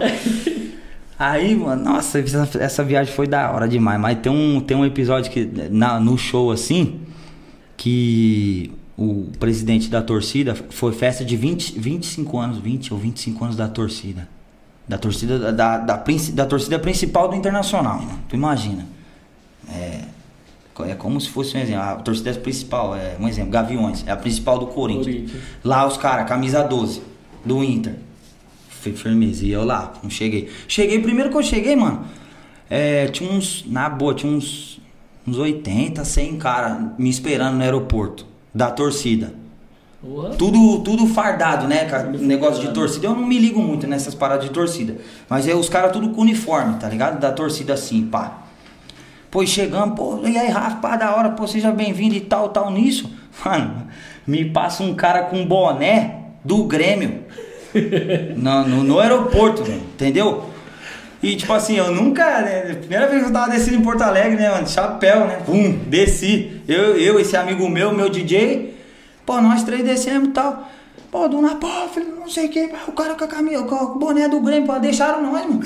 B: Aí, mano, nossa, essa, essa viagem foi da hora demais. Mas tem um, tem um episódio que, na, no show assim, que o presidente da torcida foi festa de 20, 25 anos, 20 ou 25 anos da torcida. Da torcida da, da, da, da torcida principal do Internacional, mano. Tu imagina. É, é como se fosse um exemplo. A torcida principal, é um exemplo, Gaviões, é a principal do Corinthians.
A: Corinthians.
B: Lá os caras, camisa 12, do Inter. Foi firmeza. E eu lá, não cheguei. Cheguei, primeiro que eu cheguei, mano, é, tinha uns, na boa, tinha uns, uns 80, 100 cara me esperando no aeroporto, da torcida. Tudo, tudo fardado, né? cara? Negócio de torcida. Eu não me ligo muito nessas paradas de torcida. Mas é os caras tudo com uniforme, tá ligado? Da torcida assim, pá. Pô, chegamos, pô, e aí, Rafa, pá, da hora, pô, seja bem-vindo e tal, tal nisso. Mano, me passa um cara com boné do Grêmio. no, no, no aeroporto, velho, entendeu? E tipo assim, eu nunca, né? Primeira vez que eu tava descendo em Porto Alegre, né, mano? Chapéu, né? Pum, desci. Eu, eu, esse amigo meu, meu DJ, pô, nós três descemos e tal. Pô, do pô, falei, não sei o que, o cara com a camisa, com o boné do Grêmio, pô, deixaram nós, mano.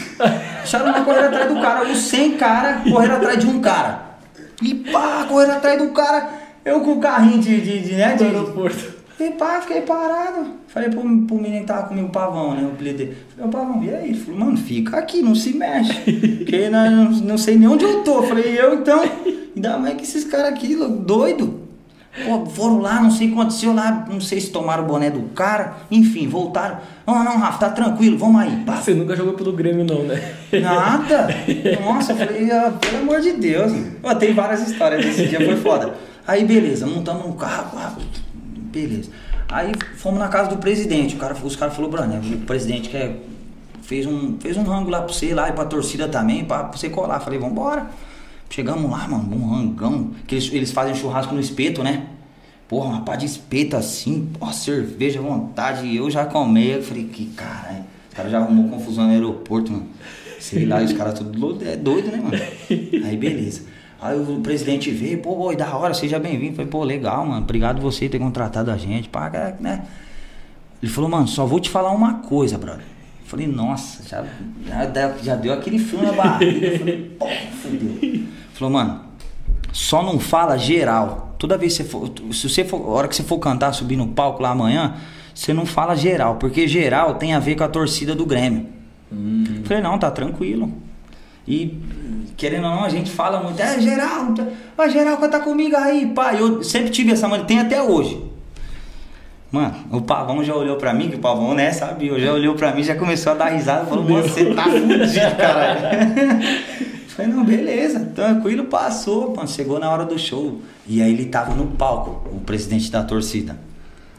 B: Deixaram nós correr atrás do cara. Os 100 cara correram atrás de um cara. E pá, correram atrás do cara. Eu com o carrinho de, de, de né? De,
A: aeroporto.
B: e pá, fiquei parado. Falei pro, pro menino que tava comigo, o pavão, né? O apelido dele. Falei, ô pavão, e aí? Ele falou, mano, fica aqui, não se mexe. Porque não, não sei nem onde eu tô. Falei, eu então. Ainda mais que esses caras aqui, doido. Pô, foram lá, não sei o que aconteceu lá, não sei se tomaram o boné do cara, enfim, voltaram. Não, não, Rafa, tá tranquilo, vamos aí. Pá.
A: Você nunca jogou pelo Grêmio, não, né?
B: Nada. Nossa, eu falei, ah, pelo amor de Deus. Pô, tem várias histórias desse dia, foi foda. Aí, beleza, montamos no carro, beleza. Aí fomos na casa do presidente. O cara, os caras falaram, Bruno, o presidente quer, fez, um, fez um rango lá pra você, lá e pra torcida também, pra, pra você colar. Falei, vambora. Chegamos lá, mano, um rangão. Que eles, eles fazem churrasco no espeto, né? Porra, uma pá de espeto assim, ó, cerveja à vontade. E eu já comei. Eu falei, que caralho. Os caras já arrumou confusão no aeroporto, mano. Sei lá, os caras tudo doido, é doido, né, mano? Aí beleza. Aí o presidente veio, pô, oi, da hora, seja bem-vindo. Falei, pô, legal, mano. Obrigado você ter contratado a gente. Pá, né? Ele falou, mano, só vou te falar uma coisa, brother. Falei, nossa, já, já, deu- já deu aquele frio na barriga. Falei, pô, fudeu. Falou, mano, só não fala geral. Toda vez que você for, se você for, a hora que você for cantar, subir no palco lá amanhã, você não fala geral, porque geral tem a ver com a torcida do Grêmio. Falei, não, tá tranquilo. E querendo ou não, a gente fala muito, é geral, tá- ó, geral canta comigo aí, pai. Eu sempre tive essa mania, tem até hoje. Mano, o pavão já olhou pra mim, que o pavão, né, sabia? Já olhou pra mim, já começou a dar risada, falou, "Mano, você tá fudido, caralho. Falei, não, beleza, tranquilo, passou, mano, chegou na hora do show. E aí ele tava no palco, o presidente da torcida.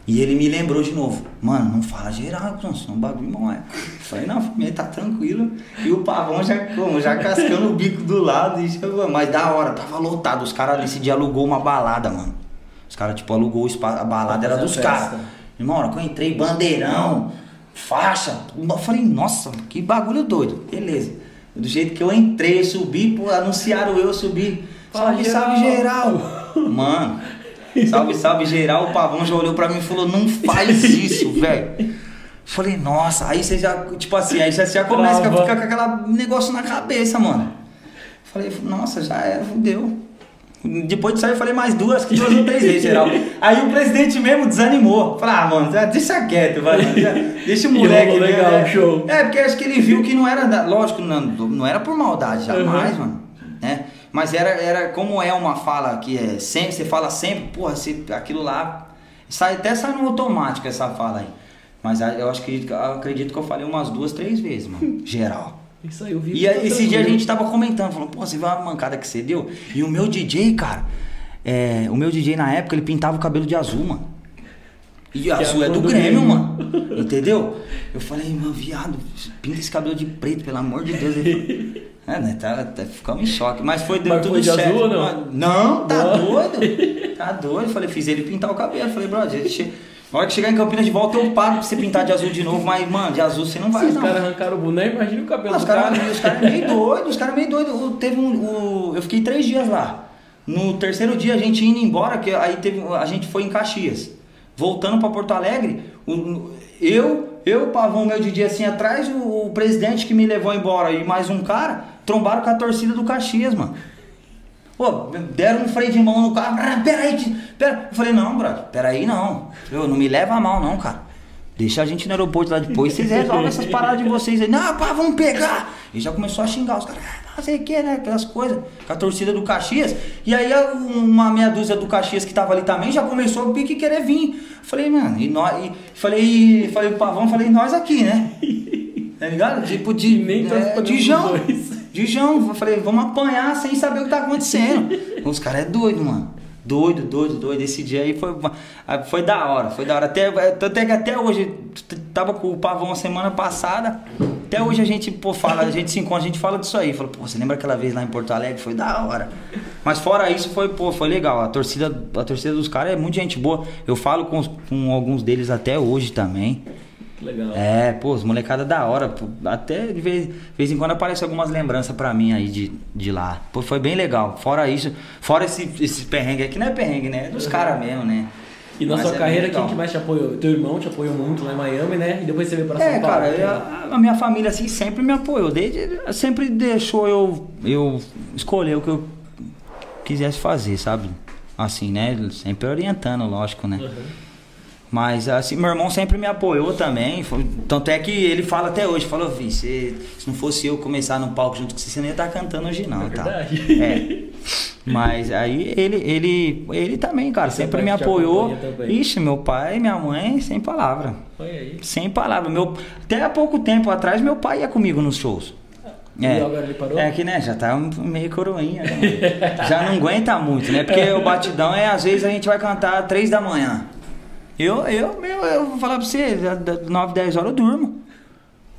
B: E ele me lembrou de novo, mano, não fala geral, senão o bagulho não é. Falei, não, família, tá tranquilo. E o pavão já, como, já cascando o bico do lado, e, mas da hora, tava lotado. Os caras nesse dia alugou uma balada, mano. Caras, tipo, alugou o espaço, a balada era dos caras. Irmão, hora que eu entrei, bandeirão, faixa. Eu falei, nossa, que bagulho doido. Beleza. Do jeito que eu entrei, subi, pô, anunciaram eu, subi. Salve, salve geral. Mano, salve, salve geral. O pavão já olhou pra mim e falou: Não faz isso, velho. Falei, nossa, aí você já, tipo assim, aí você já começa a ficar com aquele negócio na cabeça, mano. Falei, nossa, já era, fudeu. Depois de sair, eu falei mais duas, que duas ou três vezes, geral. Aí o presidente mesmo desanimou. Falei, ah, mano, deixa quieto, vai. Deixa o moleque.
A: legal,
B: né?
A: show.
B: É, porque acho que ele viu que não era. Da, lógico, não, não era por maldade, jamais, uhum. mano. Né? Mas era, era como é uma fala que é sempre, você fala sempre, porra, você, aquilo lá. Sai, até sai no automático essa fala aí. Mas eu acho que eu acredito que eu falei umas duas, três vezes, mano. Geral.
A: Isso aí, eu vi.
B: E esse dia a gente tava comentando, falou, pô, você viu a mancada que você deu? E o meu DJ, cara, é, o meu DJ na época, ele pintava o cabelo de azul, mano. E que azul é do Grêmio, mano. Entendeu? Eu falei, mano, viado, pinta esse cabelo de preto, pelo amor de Deus. Falou, é, né? Tá, tá, ficamos em choque. Mas foi
A: Mas
B: tudo
A: foi de
B: certo.
A: azul ou não?
B: Não, tá doido. Tá doido. Falei, fiz ele pintar o cabelo. Falei, brother. Na hora que chegar em Campinas de volta, eu paro pra você pintar de azul de novo, mas, mano, de azul você não vai,
A: Se
B: não.
A: os caras arrancaram o boneco, imagina o cabelo
B: Ah, os
A: cara.
B: caras os cara meio doidos, os caras meio doidos. Teve um, o- eu fiquei três dias lá. No terceiro dia, a gente indo embora, que aí teve, a gente foi em Caxias. Voltando pra Porto Alegre, o- eu, eu, o Pavão, meu DJ assim atrás, o, o presidente que me levou embora e mais um cara, trombaram com a torcida do Caxias, mano. Pô, deram um freio de mão no carro. Ah, peraí, pera. Eu falei, não, brother, peraí não. Eu, não me leva a mal, não, cara. Deixa a gente no aeroporto lá depois, vocês resolvem essas paradas de vocês aí. Não, pá, vamos pegar. E já começou a xingar os caras, ah, não sei o que, né? Aquelas coisas. Com a torcida do Caxias. E aí uma meia dúzia do Caxias que tava ali também já começou a pique querer vir. Falei, mano, e nós. E falei, falei pro Pavão, falei, nós aqui, né? Tá ligado? Tipo de.
A: Nem
B: é,
A: escolhendo
B: de
A: os
B: Jão.
A: dois.
B: De Jão. Eu falei, vamos apanhar sem saber o que tá acontecendo. Os caras é doido, mano. Doido, doido, doido. Esse dia aí foi, ah, foi da hora, foi da hora. Até, até que até hoje, tava com o Pavão a semana passada. Até hoje a gente, pô, fala, a gente se encontra, a gente fala disso aí. Pô, você lembra aquela vez lá em Porto Alegre? Foi da hora. Mas fora isso, foi, pô, foi legal. A torcida, a torcida dos caras é muito gente boa. Eu falo com, com alguns deles até hoje também.
A: Legal.
B: É, pô, os molecada da hora. Até de vez, de vez em quando aparecem algumas lembranças pra mim aí de, de lá. Pô, foi bem legal. Fora isso, fora esse, esse perrengue aqui, não é perrengue, né? É dos caras mesmo, né?
A: E na
B: Mas
A: sua
B: é
A: carreira, quem que mais te apoiou? Teu irmão te apoiou muito lá em Miami, né? E depois você veio pra São
B: É,
A: Paulo.
B: cara,
A: né?
B: eu- a, a minha família assim sempre me apoiou. Desde, sempre deixou eu, eu escolher o que eu quisesse fazer, sabe? Assim, né? Sempre orientando, lógico, né?
A: Uhum.
B: Mas assim, meu irmão sempre me apoiou também. Tanto é que ele fala até hoje, falou, Vi, se, se não fosse eu começar no palco junto com você, você não ia estar cantando hoje não,
A: É
B: tá?
A: verdade.
B: É. Mas aí ele, ele, ele também, cara,
A: E seu
B: sempre me apoiou. Ixi, meu pai e minha mãe, sem palavra.
A: Foi aí.
B: Sem palavra. Meu, até há pouco tempo atrás, meu pai ia comigo nos shows.
A: Parou?
B: É que, né, já tá meio coroinha. né? já não aguenta muito, né? Porque o batidão é, às vezes, a gente vai cantar três da manhã. Eu, eu, meu, eu vou falar pra você, já dá 9, 10 horas eu durmo.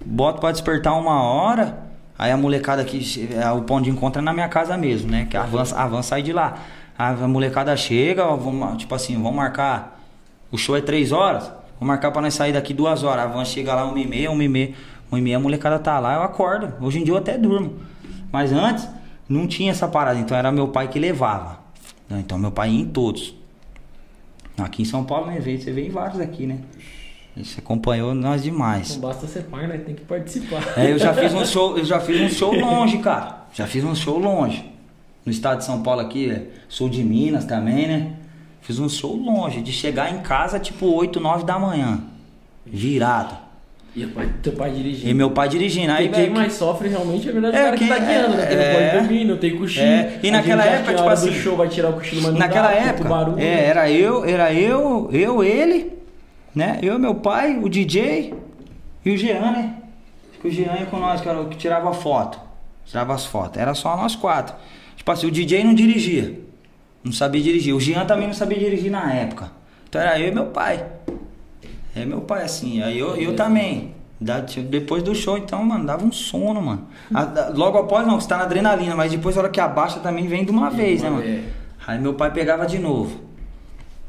B: Boto pra despertar uma hora. Aí a molecada aqui, é, o ponto de encontro é na minha casa mesmo, né? Que a van, a sai de lá. A molecada chega, vamos, tipo assim, vamos marcar. O show é 3 horas. Vou marcar pra nós sair daqui duas horas. A van chega lá 1 e meia, 1 e meia. 1 e meia a molecada tá lá, eu acordo. Hoje em dia eu até durmo. Mas antes não tinha essa parada, então era meu pai que levava. Então meu pai ia em todos. Aqui em São Paulo, né? Veio- Você vê em vários aqui, né? Você acompanhou nós demais.
A: Não basta ser pai, né? Tem que participar.
B: É, eu já fiz um show, eu já fiz um show longe, cara. Já fiz um show longe. No estado de São Paulo aqui, é, sul de Minas também, né? Fiz um show longe, de chegar em casa tipo 8, 9 da manhã. Virado.
A: E o pai, teu pai dirigindo.
B: E meu pai dirigindo. Aí,
A: e quem mais sofre realmente é verdade
B: É,
A: o cara que
B: quem-
A: tá guiando, né? Que não
B: é,
A: pode dormir, não tem cochilo.
B: É, e naquela época,
A: que
B: tipo assim,
A: do show vai tirar o cochilo, mas não
B: Naquela
A: dá,
B: época,
A: barulho.
B: é, era eu, era eu, eu, ele, né? Eu, meu pai, o DJ e o Jean, né? Acho que o Jean ia com nós, que era o que tirava foto. Tirava as fotos. Era só nós quatro. Tipo assim, o DJ não dirigia. Não sabia dirigir. O Jean também não sabia dirigir na época. Então era eu e meu pai. É meu pai, assim. Aí eu, eu também. Da- tipo, Depois do show, então, mano, dava um sono, mano. A- da- logo após, não, você tá na adrenalina, mas depois, a hora que abaixa, também vem de uma vez, né, mano?
A: vez.
B: Aí meu pai pegava de novo.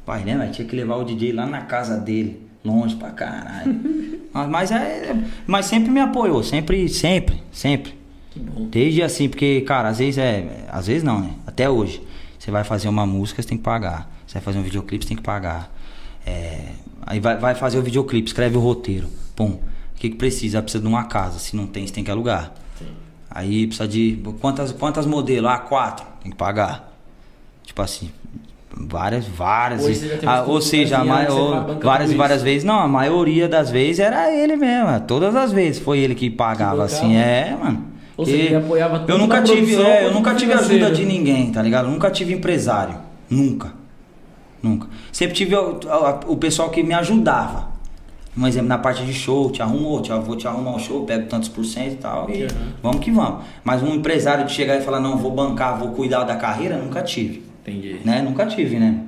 B: Pai, né, mas tinha que levar o DJ lá na casa dele, longe pra caralho. mas, mas é. Mas sempre me apoiou, sempre, sempre, sempre.
A: Que bom.
B: Desde assim, porque, cara, às vezes é. Às vezes não, né? Até hoje. Você vai fazer uma música, você tem que pagar. Você vai fazer um videoclipe, você tem que pagar. É, aí vai, vai fazer o videoclipe, escreve o roteiro. Pum. O que, que precisa? Precisa de uma casa. Se não tem, você tem que alugar.
A: Sim.
B: Aí precisa de. Quantas, quantas modelos? Ah, quatro. Tem que pagar. Tipo assim. Várias, várias.
A: Hoje estúdio
B: ou seja, maior, várias e várias vezes. Não, a maioria das vezes era ele mesmo. Todas as vezes foi ele que pagava,
A: Que
B: assim. É, mano.
A: Ou seja, ele apoiava tanto
B: eu nunca tive,
A: produção
B: é, eu nunca tive ajuda de ninguém, tá ligado? Eu nunca tive empresário. Nunca. Nunca. Sempre tive o, o- o pessoal que me ajudava. Um exemplo, na parte de show, te arrumou, te, vou te arrumar um show, pego tantos por cento e tal, e
A: Uhum.
B: vamos que vamos. Mas um empresário de chegar e falar, não, vou bancar, vou cuidar da carreira, nunca tive.
A: Entendi.
B: Né? Nunca tive, né?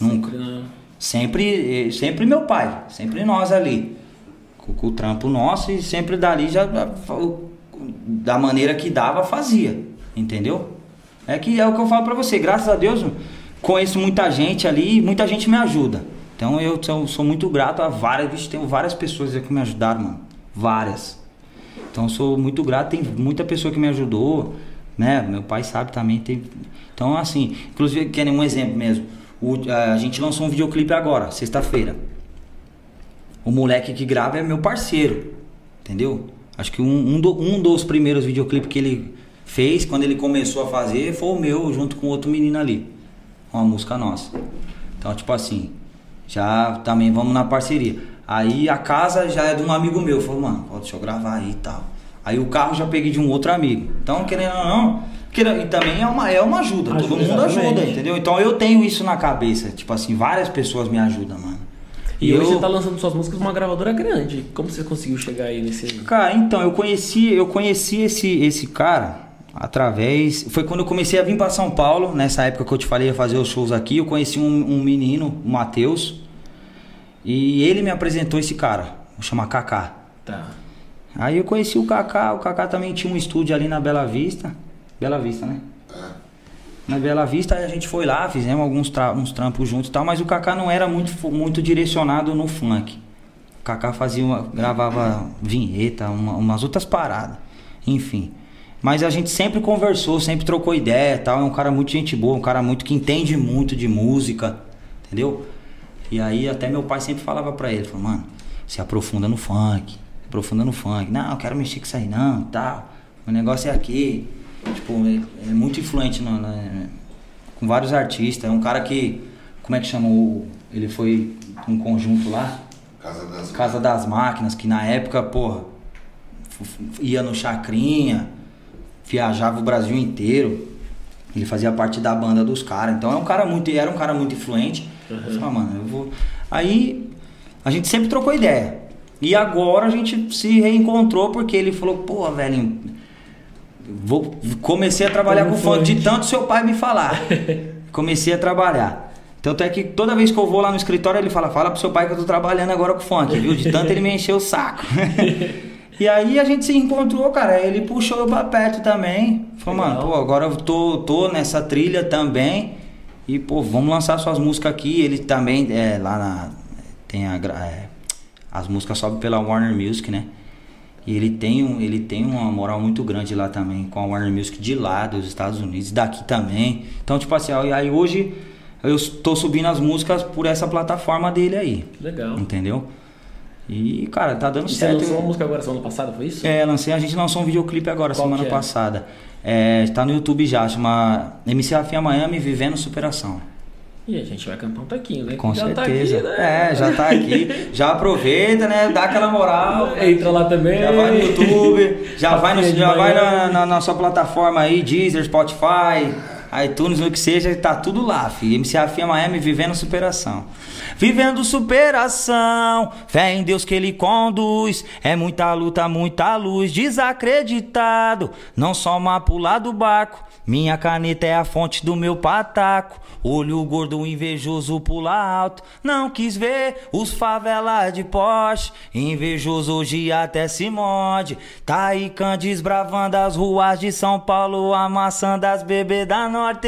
B: Nunca.
A: Sempre na-
B: Sempre, eh, sempre meu pai, sempre nós ali. Com, com o trampo nosso e sempre dali já da maneira que dava fazia, entendeu? É que é o que eu falo pra você, graças a Deus conheço muita gente ali, e muita gente me ajuda. Então eu sou, muito grato a várias, vixe, tenho várias pessoas que me ajudaram, mano. Várias. Então sou muito grato, tem muita pessoa que me ajudou, né? Meu pai sabe também, tem. Então assim, inclusive querem um exemplo mesmo. O- a gente lançou um videoclipe agora, sexta-feira. O moleque que grava é meu parceiro, entendeu? Acho que um, um, do- um dos primeiros videoclipes que ele fez, quando ele começou a fazer, foi o meu, junto com outro menino ali. Uma música nossa. Então, tipo assim, já também vamos na parceria. Aí a casa já é de um amigo meu. Falou, mano, pô, deixa eu gravar aí e tal. Aí o carro já peguei de um outro amigo. Então, querendo ou não, querendo, e também é uma, é uma ajuda. Todo
A: Ajuda,
B: mundo ajuda,
A: exatamente.
B: entendeu? Então eu tenho isso na cabeça. Tipo assim, várias pessoas me ajudam, mano.
A: E hoje
B: eu-
A: você tá lançando suas músicas numa gravadora grande. Como você conseguiu chegar aí nesse.
B: Cara, então, eu conheci, eu conheci esse, esse cara através. Foi quando eu comecei a vir para São Paulo, nessa época que eu te falei ia fazer os shows aqui. Eu conheci um, um menino, o Matheus, e ele me apresentou esse cara, vou chamar Kaká.
A: Tá.
B: Aí eu conheci o Kaká, o Kaká também tinha um estúdio ali na Bela Vista. Bela Vista, né? Na Bela Vista a gente foi lá, fizemos alguns tra uns trampos juntos e tal, mas o Kaká não era muito, muito direcionado no funk. O Kaká fazia uma, gravava vinheta, uma- umas outras paradas. Enfim. Mas a gente sempre conversou, sempre trocou ideia tal. É um cara muito gente boa, um cara muito que entende muito de música, entendeu? E aí até meu pai sempre falava pra ele, falou, mano, se aprofunda no funk, se aprofunda no funk. Não, eu quero mexer com isso aí não, tal. O negócio é aqui. Tipo, é, é muito influente no- na- com vários artistas. É um cara que, como é que chama o... Ele foi um conjunto lá,
C: Casa das
B: Casa das Máquinas, que na época, porra, ia no Chacrinha, viajava o Brasil inteiro. Ele fazia parte da banda dos caras. Então é um cara muito, era um cara muito influente. Eu falei, ah, mano, eu vou. Aí a gente sempre trocou ideia. E agora a gente se reencontrou porque ele falou, pô, velho, vou, comecei a trabalhar
A: Como
B: com funk de tanto seu pai me falar. comecei a trabalhar. Tanto é que toda vez que eu vou lá no escritório, ele fala, fala pro seu pai que eu tô trabalhando agora com funk, viu? De tanto ele me encheu o saco. e aí a gente se encontrou, cara. Ele puxou eu pra perto também. Falou, mano, pô, agora eu tô, tô nessa trilha também. E, pô, vamos lançar suas músicas aqui. Ele também, é, lá na. Tem a. é, as músicas sobem pela Warner Music, né? E ele tem, um, ele tem uma moral muito grande lá também, com a Warner Music de lá, dos Estados Unidos, daqui também. Então, tipo assim, aí aí hoje eu tô subindo as músicas por essa plataforma dele aí.
A: Legal.
B: Entendeu? E, cara, tá dando
A: E você
B: certo.
A: lançou uma música agora semana passada, foi isso?
B: É, lancei, a gente lançou um videoclipe agora,
A: Qual
B: semana
A: é?
B: passada. É, tá no YouTube já, chama MC Rafinha Miami Vivendo Superação.
A: E a gente vai cantar um taquinho, né?
B: Com
A: Já
B: certeza.
A: Tá aqui, né?
B: É, já tá aqui. Já aproveita, né? Dá aquela moral.
A: Entra lá também.
B: Já vai no YouTube, já vai, no, já vai na, na, na sua plataforma aí, Deezer, Spotify, iTunes, o que seja, tá tudo lá, filho. MC Rafinha Miami vivendo superação. Vivendo superação, fé em Deus que Ele conduz. É muita luta, muita luz, desacreditado. Não só uma pular do barco. Minha caneta é a fonte do meu pataco. Olho gordo, invejoso, pula alto. Não quis ver os favelas de Porsche. Invejoso hoje até se morde. Tá aí desbravando as ruas de São Paulo, amassando as bebês da Norte.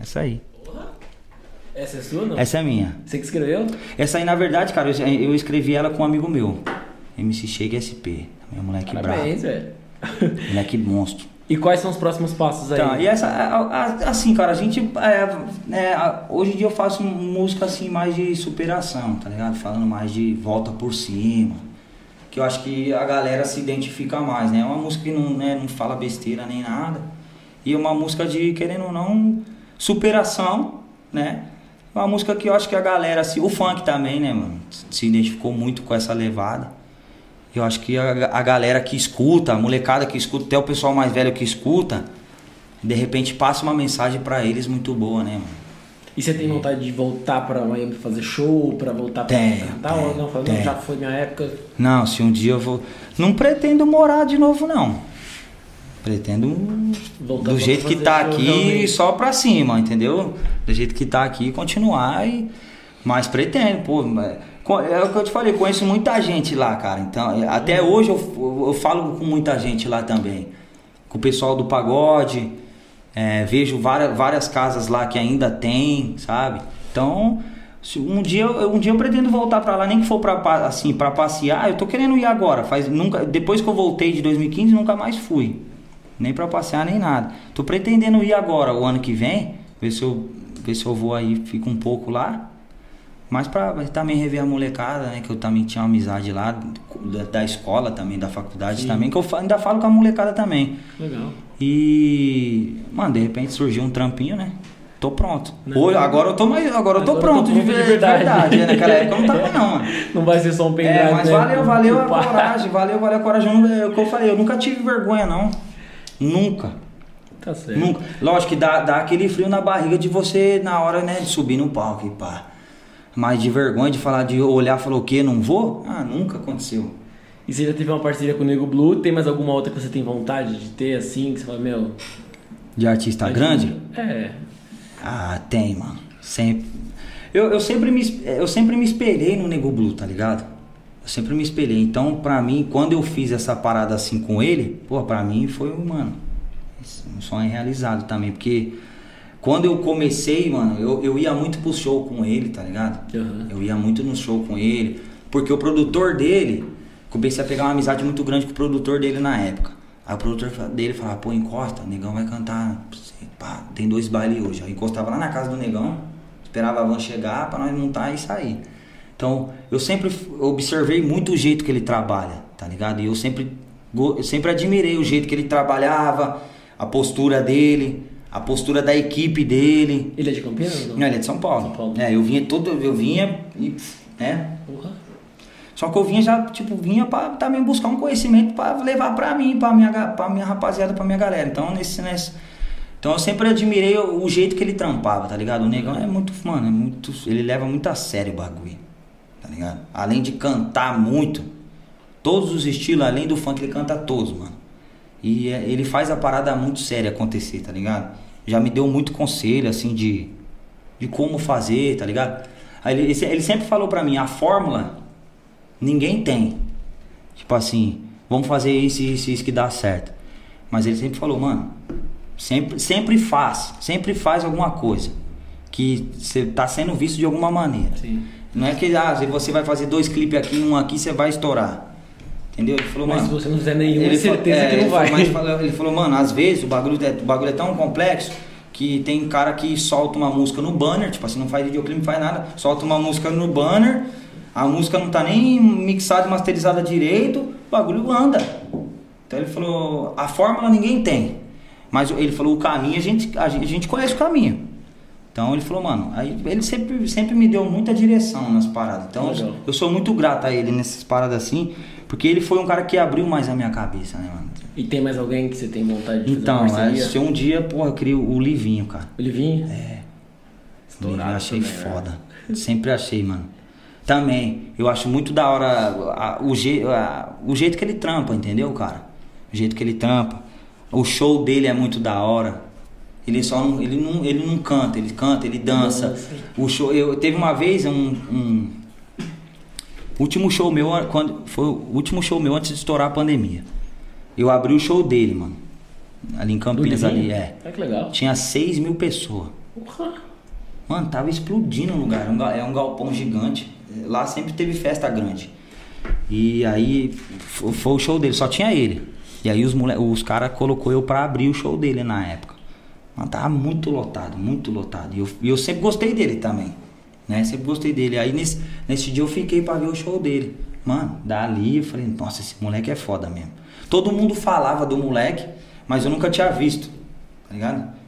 B: Essa aí.
A: Essa é sua, não?
B: Essa é minha.
A: Você que escreveu?
B: Essa aí, na verdade, cara, eu, eu escrevi ela com um amigo meu. MC Chega SP. Meu moleque
A: Parabéns, bravo. velho.
B: Moleque monstro.
A: E quais são os próximos passos aí? Tá,
B: e essa, assim, cara, a gente. É, é, hoje em dia eu faço música assim mais de superação, tá ligado? Falando mais de volta por cima. Que eu acho que a galera se identifica mais, né? É uma música que não, né, não fala besteira nem nada. E uma música de, querendo ou não, superação, né? Uma música que eu acho que a galera, assim, o funk também, né, mano? Se identificou muito com essa levada. Eu acho que a, a galera que escuta, a molecada que escuta, até o pessoal mais velho que escuta, de repente passa uma mensagem para eles muito boa, né, mano?
A: E você tem vontade de voltar para Miami fazer show, para voltar para cantar ou não? Não, já foi minha época.
B: Não, se um dia eu vou. Não pretendo morar de novo, não. Pretendo voltar do jeito que tá aqui, realmente. só pra cima, entendeu? Do jeito que tá aqui, continuar e. Mas pretendo, pô. É o que eu te falei, conheço muita gente lá, cara. Então, é, até hoje eu, eu falo com muita gente lá também. Com o pessoal do pagode. É, vejo várias, várias casas lá que ainda tem, sabe? Então, um dia, um dia eu pretendo voltar para lá, nem que for para assim, para passear. Eu tô querendo ir agora. Faz nunca, depois que eu voltei de 2015, nunca mais fui. Nem para passear nem nada. Tô pretendendo ir agora, o ano que vem, ver se eu ver se eu vou aí, fico um pouco lá mas para também rever a molecada, né? Que eu também tinha uma amizade lá, da, da escola também, da faculdade Sim. também, que eu ainda falo com a molecada também.
A: Legal.
B: E, mano, de repente surgiu um trampinho, né? Tô pronto. Hoje, agora eu tô mais, agora eu tô agora pronto, eu tô de, de, verdade. verdade. Né? Naquela época eu não tava não, mano.
A: Não vai ser só um pendrive,
B: É, mas né? valeu, valeu a coragem, valeu, valeu a coragem. É o que eu falei, eu nunca tive vergonha não. Nunca.
A: Tá certo.
B: Nunca. Lógico que dá, dá aquele frio na barriga de você na hora, né, de subir no palco e pá. Mas de vergonha de falar, de olhar e falar o quê? Não vou? Ah, nunca aconteceu.
A: E você já teve uma parceria com o Nego Blue? Tem mais alguma outra que você tem vontade de ter assim? Que você fala, meu.
B: De artista grande?
A: É.
B: Ah, tem, mano. Sempre. Eu, eu, sempre me, eu sempre me espelhei no Nego Blue, tá ligado? Eu sempre me espelhei. Então, pra mim, quando eu fiz essa parada assim com ele, pô, pra mim foi, mano, um sonho realizado também. Porque quando eu comecei, mano, eu, eu ia muito pro show com ele, tá ligado?
A: Uhum.
B: Eu ia muito no show com ele. Porque o produtor dele, comecei a pegar uma amizade muito grande com o produtor dele na época. Aí o produtor dele falava, pô, encosta, o negão vai cantar. Pá, tem dois bailes hoje. Eu encostava lá na casa do negão, esperava a van chegar pra nós montar e sair. Então, eu sempre observei muito o jeito que ele trabalha, tá ligado? E eu sempre, eu sempre admirei o jeito que ele trabalhava, a postura dele a postura da equipe dele.
A: Ele é de Campinas? Não,
B: não ele é de São Paulo. São Paulo. É, eu vinha todo, eu vinha e, né?
A: Porra.
B: Só que eu vinha já, tipo, vinha para também buscar um conhecimento para levar para mim, para minha, para minha rapaziada, para minha galera. Então, nesse, nesse então eu sempre admirei o, o, jeito que ele trampava, tá ligado? O negão é muito, mano, é muito, ele leva muito a sério o bagulho. Tá ligado? Além de cantar muito, todos os estilos, além do funk, ele canta todos, mano. E é, ele faz a parada muito séria acontecer, tá ligado? Já me deu muito conselho, assim, de, de como fazer, tá ligado? Aí ele, ele sempre falou pra mim, a fórmula ninguém tem. Tipo assim, vamos fazer isso, isso, isso que dá certo. Mas ele sempre falou, mano, sempre, sempre faz, sempre faz alguma coisa que você tá sendo visto de alguma maneira.
A: Sim.
B: Não é que ah, você vai fazer dois clipes aqui, um aqui, você vai estourar. Entendeu? Ele falou,
A: mas
B: mano.
A: se você não fizer nenhum, ele é certeza é, que não vai.
B: Mas falou, ele falou, mano, às vezes o bagulho, é, o bagulho é tão complexo que tem cara que solta uma música no banner, tipo assim, não faz videoclipe, não faz nada, solta uma música no banner, a música não tá nem mixada e masterizada direito, o bagulho anda. Então ele falou, a fórmula ninguém tem. Mas ele falou, o caminho a gente, a gente, a gente conhece o caminho. Então ele falou, mano, aí ele sempre, sempre me deu muita direção nas paradas. Então eu, eu, sou muito grato a ele nessas paradas assim, porque ele foi um cara que abriu mais a minha cabeça, né, mano?
A: E tem mais alguém que você tem vontade de
B: Então,
A: fazer uma
B: é, se um dia, porra, eu crio o Livinho, cara.
A: O Livinho?
B: É.
A: Estourado
B: eu achei
A: também, né?
B: foda. Sempre achei, mano. Também, eu acho muito da hora a- o, je, a- o jeito que ele trampa, entendeu, cara? O jeito que ele trampa. O show dele é muito da hora. Ele só não, ele não, ele não canta, ele canta, ele dança.
A: Dança.
B: O show, eu teve uma vez um, um último show meu quando foi o último show meu antes de estourar a pandemia. Eu abri o show dele, mano. Ali em Campinas ali, é.
A: Ah, que legal.
B: Tinha 6 mil pessoas.
A: Porra.
B: Mano, tava explodindo o lugar. É um É um galpão gigante. Lá sempre teve festa grande. E aí fo- foi o show dele, só tinha ele. E aí os, mole... os caras colocou eu pra abrir o show dele na época. Mano, tava muito lotado, muito lotado. E eu, e eu sempre gostei dele também. Né? Sempre gostei dele. Aí nesse, nesse dia eu fiquei pra ver o show dele. Mano, dali eu falei, nossa, esse moleque é foda mesmo. Todo mundo falava do moleque, mas eu nunca tinha visto. Tá ligado?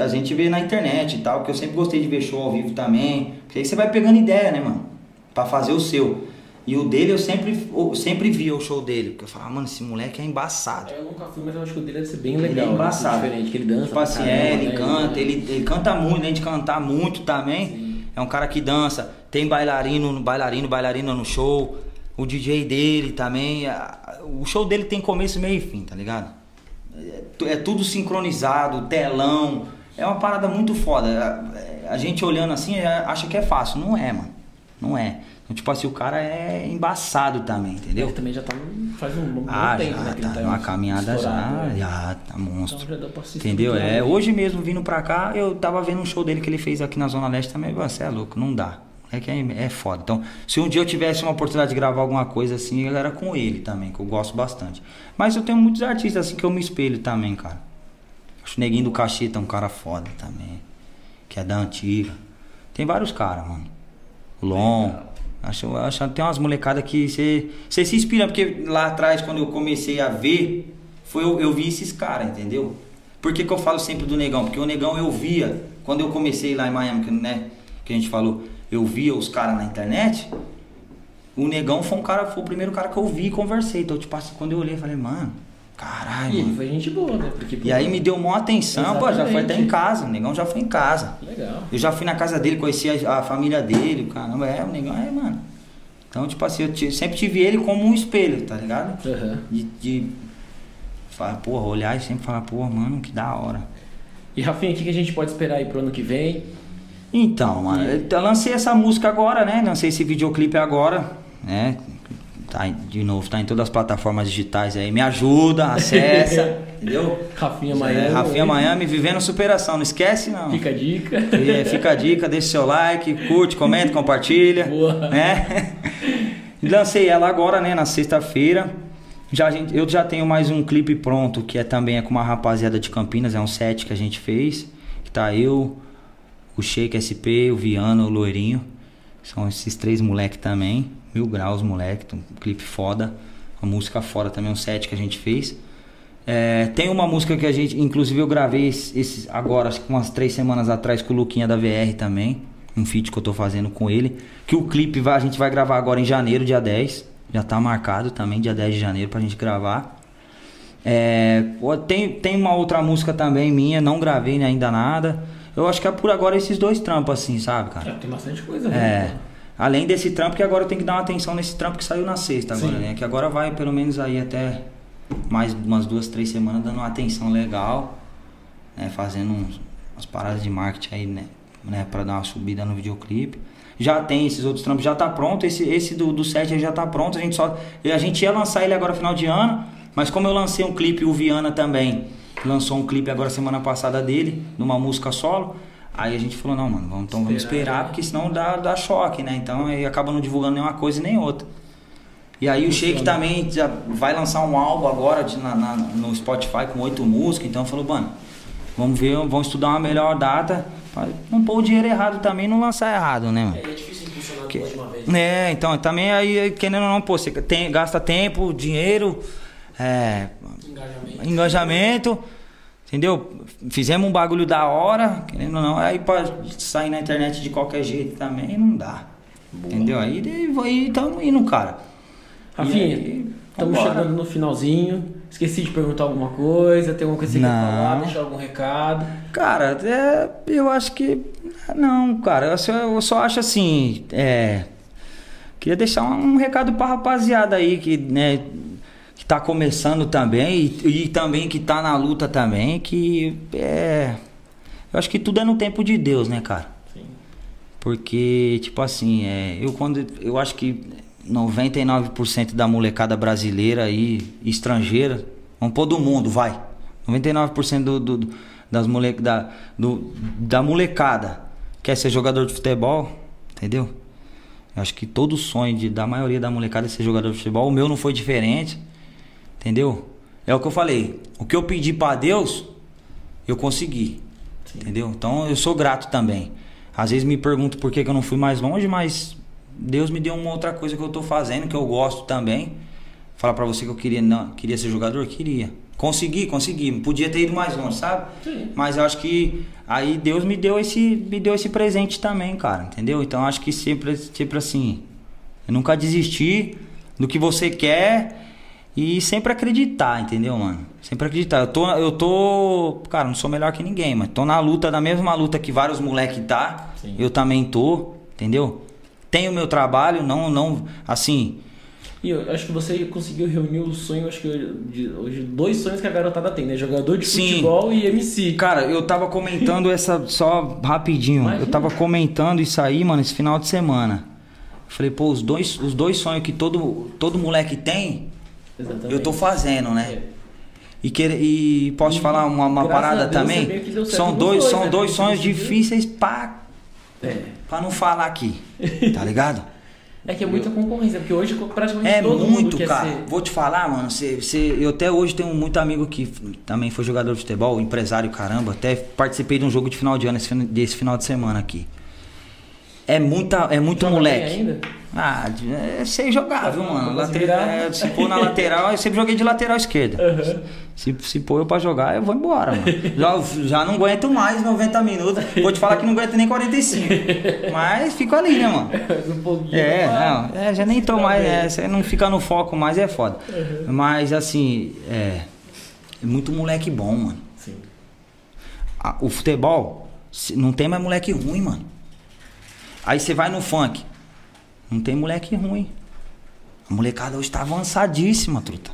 B: A gente vê na internet e tal, porque eu sempre gostei de ver show ao vivo também. Porque aí você vai pegando ideia, né, mano? Pra fazer o seu. E o dele eu sempre, eu sempre via o show dele. Porque eu falava, mano, esse moleque é embaçado.
A: Eu nunca fui, mas eu acho que o dele deve ser bem
B: Ele
A: legal.
B: é
A: né?
B: embaçado.
A: Diferente, que ele dança.
B: Tipo assim,
A: caramba,
B: é, ele
A: né?
B: canta, ele, ele canta muito, além de cantar muito também.
A: Sim.
B: É um cara que dança, tem bailarino, bailarino, bailarina no show. O DJ dele também. O show dele tem começo, meio e fim, tá ligado? É, é tudo sincronizado, telão. É uma parada muito foda. A, a gente olhando assim é, acha que é fácil. Não é, mano. Não é. Então, tipo assim, o cara é embaçado também, entendeu?
A: Ele também já tá faz um bom
B: Ah,
A: tempo,
B: já
A: né? ele
B: tá numa caminhada já,
A: né?
B: já tá monstro.
A: Então já
B: Entendeu? É, hoje mesmo vindo pra cá, eu tava vendo um show dele que ele fez aqui na Zona Leste também. Você é louco, não dá. É que é, é foda. Então, se um dia eu tivesse uma oportunidade de gravar alguma coisa assim, eu era com ele também, que eu gosto bastante. Mas eu tenho muitos artistas assim que eu me espelho também, cara. Acho o Neguinho do Cacheta um cara foda também. Que é da antiga. Tem vários caras, mano. O Lon. Acho, acho tem umas molecadas que você você se inspira, porque lá atrás, quando eu comecei a ver, foi eu, eu vi esses caras, entendeu? Por que, que eu falo sempre do Negão? Porque o Negão eu via, quando eu comecei lá em Miami, né, que a gente falou, eu via os caras na internet, o Negão foi um cara, foi o primeiro cara que eu vi e conversei. Então, tipo assim, quando eu olhei, eu falei, mano, caralho,
A: E ele foi gente boa, né? Porque,
B: E aí me deu maior atenção, pô, já foi até
A: Exatamente.
B: em casa, o Negão já foi em casa.
A: Legal.
B: Eu já fui na casa dele, conheci a, a família dele, caramba, é, o negão é, mano. Então, tipo assim, eu sempre tive ele como um espelho, tá ligado?
A: Aham.
B: De, de falar, porra, olhar e sempre falar, porra, mano, que da hora.
A: E Rafinha, o que que a gente pode esperar aí pro ano que vem?
B: Então, mano, eu lancei essa música agora, né? Lancei esse videoclipe agora, né? Tá, de novo, tá em todas as plataformas digitais aí. Me ajuda, acessa, entendeu?
A: Rafinha
B: É,
A: Miami.
B: Rafinha Miami vivendo superação, não esquece não.
A: Fica a dica.
B: É, fica a dica, deixa seu like, curte, comenta, compartilha.
A: Boa.
B: Né? Lancei ela agora, né, na sexta-feira. Já, gente- eu já tenho mais um clipe pronto, que é também é com uma rapaziada de Campinas, é um set que a gente fez. Que tá eu, o Shake SP, o Viana, o Loirinho. São esses três moleque também. Mil graus, moleque. Um clipe foda. Uma música foda também, um set que a gente fez. É, tem uma música que a gente, inclusive eu gravei esse, agora, acho que umas três semanas atrás com o Luquinha da VR também. Um feat que eu tô fazendo com ele. Que o clipe vai- a gente vai gravar agora em janeiro, dia 10. Já tá marcado também, dia 10 de janeiro, pra gente gravar. É, tem, tem uma outra música também minha, não gravei ainda nada. Eu acho que é por agora esses dois trampos assim, sabe, cara?
A: É, tem bastante coisa.
B: É.
A: né?
B: Além desse trampo, que agora eu tenho que dar uma atenção nesse trampo que saiu na sexta agora,
A: Sim.
B: né? Que agora vai pelo menos aí até mais umas duas, três semanas dando uma atenção legal, né? Fazendo uns, umas paradas de marketing aí, né? né? Pra dar uma subida no videoclipe. Já tem esses outros trampos, já tá pronto. Esse, esse do, do set já tá pronto. A gente só. A gente ia lançar ele agora final de ano, mas como eu lancei um clipe, o Viana também lançou um clipe agora semana passada dele, numa música solo. Aí a gente falou, não, mano, vamos, então vamos
A: Esperar,
B: esperar,
A: né?
B: porque senão dá, dá choque, né? Então aí acaba não divulgando nenhuma coisa e nem outra. E aí o Shake também já vai lançar um álbum agora de- na- na- no Spotify com oito músicas, então falou, mano, vamos ver, vamos estudar uma melhor data não pôr o dinheiro errado também não lançar errado, né, mano?
A: É, é difícil impulsionar
B: Que-
A: de uma vez.
B: É, então, também aí, querendo ou não, pô, você tem, gasta tempo, dinheiro, é,
A: Engajamento.
B: engajamento, entendeu? Fizemos um bagulho da hora, querendo ou não, aí pra sair na internet de qualquer jeito também não dá. Entendeu? Aí, tamo indo, cara.
A: Rafinha, estamos chegando no finalzinho. Esqueci de perguntar alguma coisa, tem alguma coisa que você quer
B: Não.
A: falar, deixar algum recado.
B: Cara, é, eu acho que. Não, cara, eu só, eu só acho assim. É, queria deixar um, um recado pra rapaziada aí que, né, que tá começando também e, e também que tá na luta também, que é. Eu acho que tudo é no tempo de Deus, né, cara?
A: Sim.
B: Porque, tipo assim, é, eu quando. Eu acho que 99% da molecada brasileira e estrangeira, vamos pôr do mundo, vai. 99% do, do, das mole, da, do, da molecada quer ser jogador de futebol, entendeu? Eu acho que todo sonho de, da maioria da molecada é ser jogador de futebol. O meu não foi diferente, entendeu? É o que eu falei. O que eu pedi pra Deus, eu consegui. Entendeu? Então eu sou grato também. Às vezes me pergunto por que, que eu não fui mais longe, mas Deus me deu uma outra coisa que eu tô fazendo, que eu gosto também. Falar pra você que eu queria, não, queria ser jogador? Queria. Consegui, consegui. Podia ter ido mais longe, sabe?
A: Sim.
B: Mas eu acho que aí Deus me deu esse, me deu esse presente também, cara. Entendeu? Então eu acho que sempre, sempre assim. Eu nunca desistir do que você quer e sempre acreditar, entendeu, mano? Sempre acreditar. Eu tô, eu tô, cara, não sou melhor que ninguém, mas tô na luta, na mesma luta que vários moleque tá.
A: Sim.
B: Eu também tô, entendeu? Tenho meu trabalho, não, não, assim,
A: E eu acho que você conseguiu reunir o sonho, acho que hoje, dois sonhos que a garotada tem, né? Jogador de
B: Sim.
A: futebol e MC.
B: Cara, eu tava comentando essa só rapidinho.
A: Imagina.
B: Eu tava comentando isso aí, mano, esse final de semana. Falei, pô, os dois, os dois sonhos que todo, todo moleque tem,
A: Exatamente.
B: eu tô fazendo, né?
A: É.
B: E, querer, e posso te
A: E
B: falar uma, uma parada
A: Deus,
B: também?
A: você que
B: São dois,
A: dois,
B: são
A: né?
B: dois
A: Você
B: sonhos difíceis pra,
A: É.
B: pra não falar aqui. Tá ligado?
A: É que é muita concorrência, porque hoje praticamente
B: É
A: todo mundo
B: muito,
A: quer
B: cara.
A: ser.
B: Vou te falar, mano. Cê, cê- eu até hoje tenho muito amigo que também foi jogador de futebol, empresário, caramba. Até participei de um jogo de final de ano desse final de semana aqui. É muita, é muito
A: Joga
B: moleque.
A: ainda?
B: Ah, é, sei jogar, viu, mano? Lateral, é, se pôr na lateral, eu sempre joguei de lateral esquerda.
A: Aham.
B: Se, se pôr eu pra jogar, eu vou embora, mano. Já, já não aguento mais 90 minutos. Vou te falar que não aguento nem 45. Mas fico ali, né, mano?
A: Um pouquinho.
B: É, não, é, já nem tô mais, é, você não fica no foco mais, é foda. Mas assim, é, é muito moleque bom, mano.
A: Sim.
B: A- o futebol, não tem mais moleque ruim, mano. Aí você vai no funk, não tem moleque ruim. A molecada hoje tá avançadíssima, truta.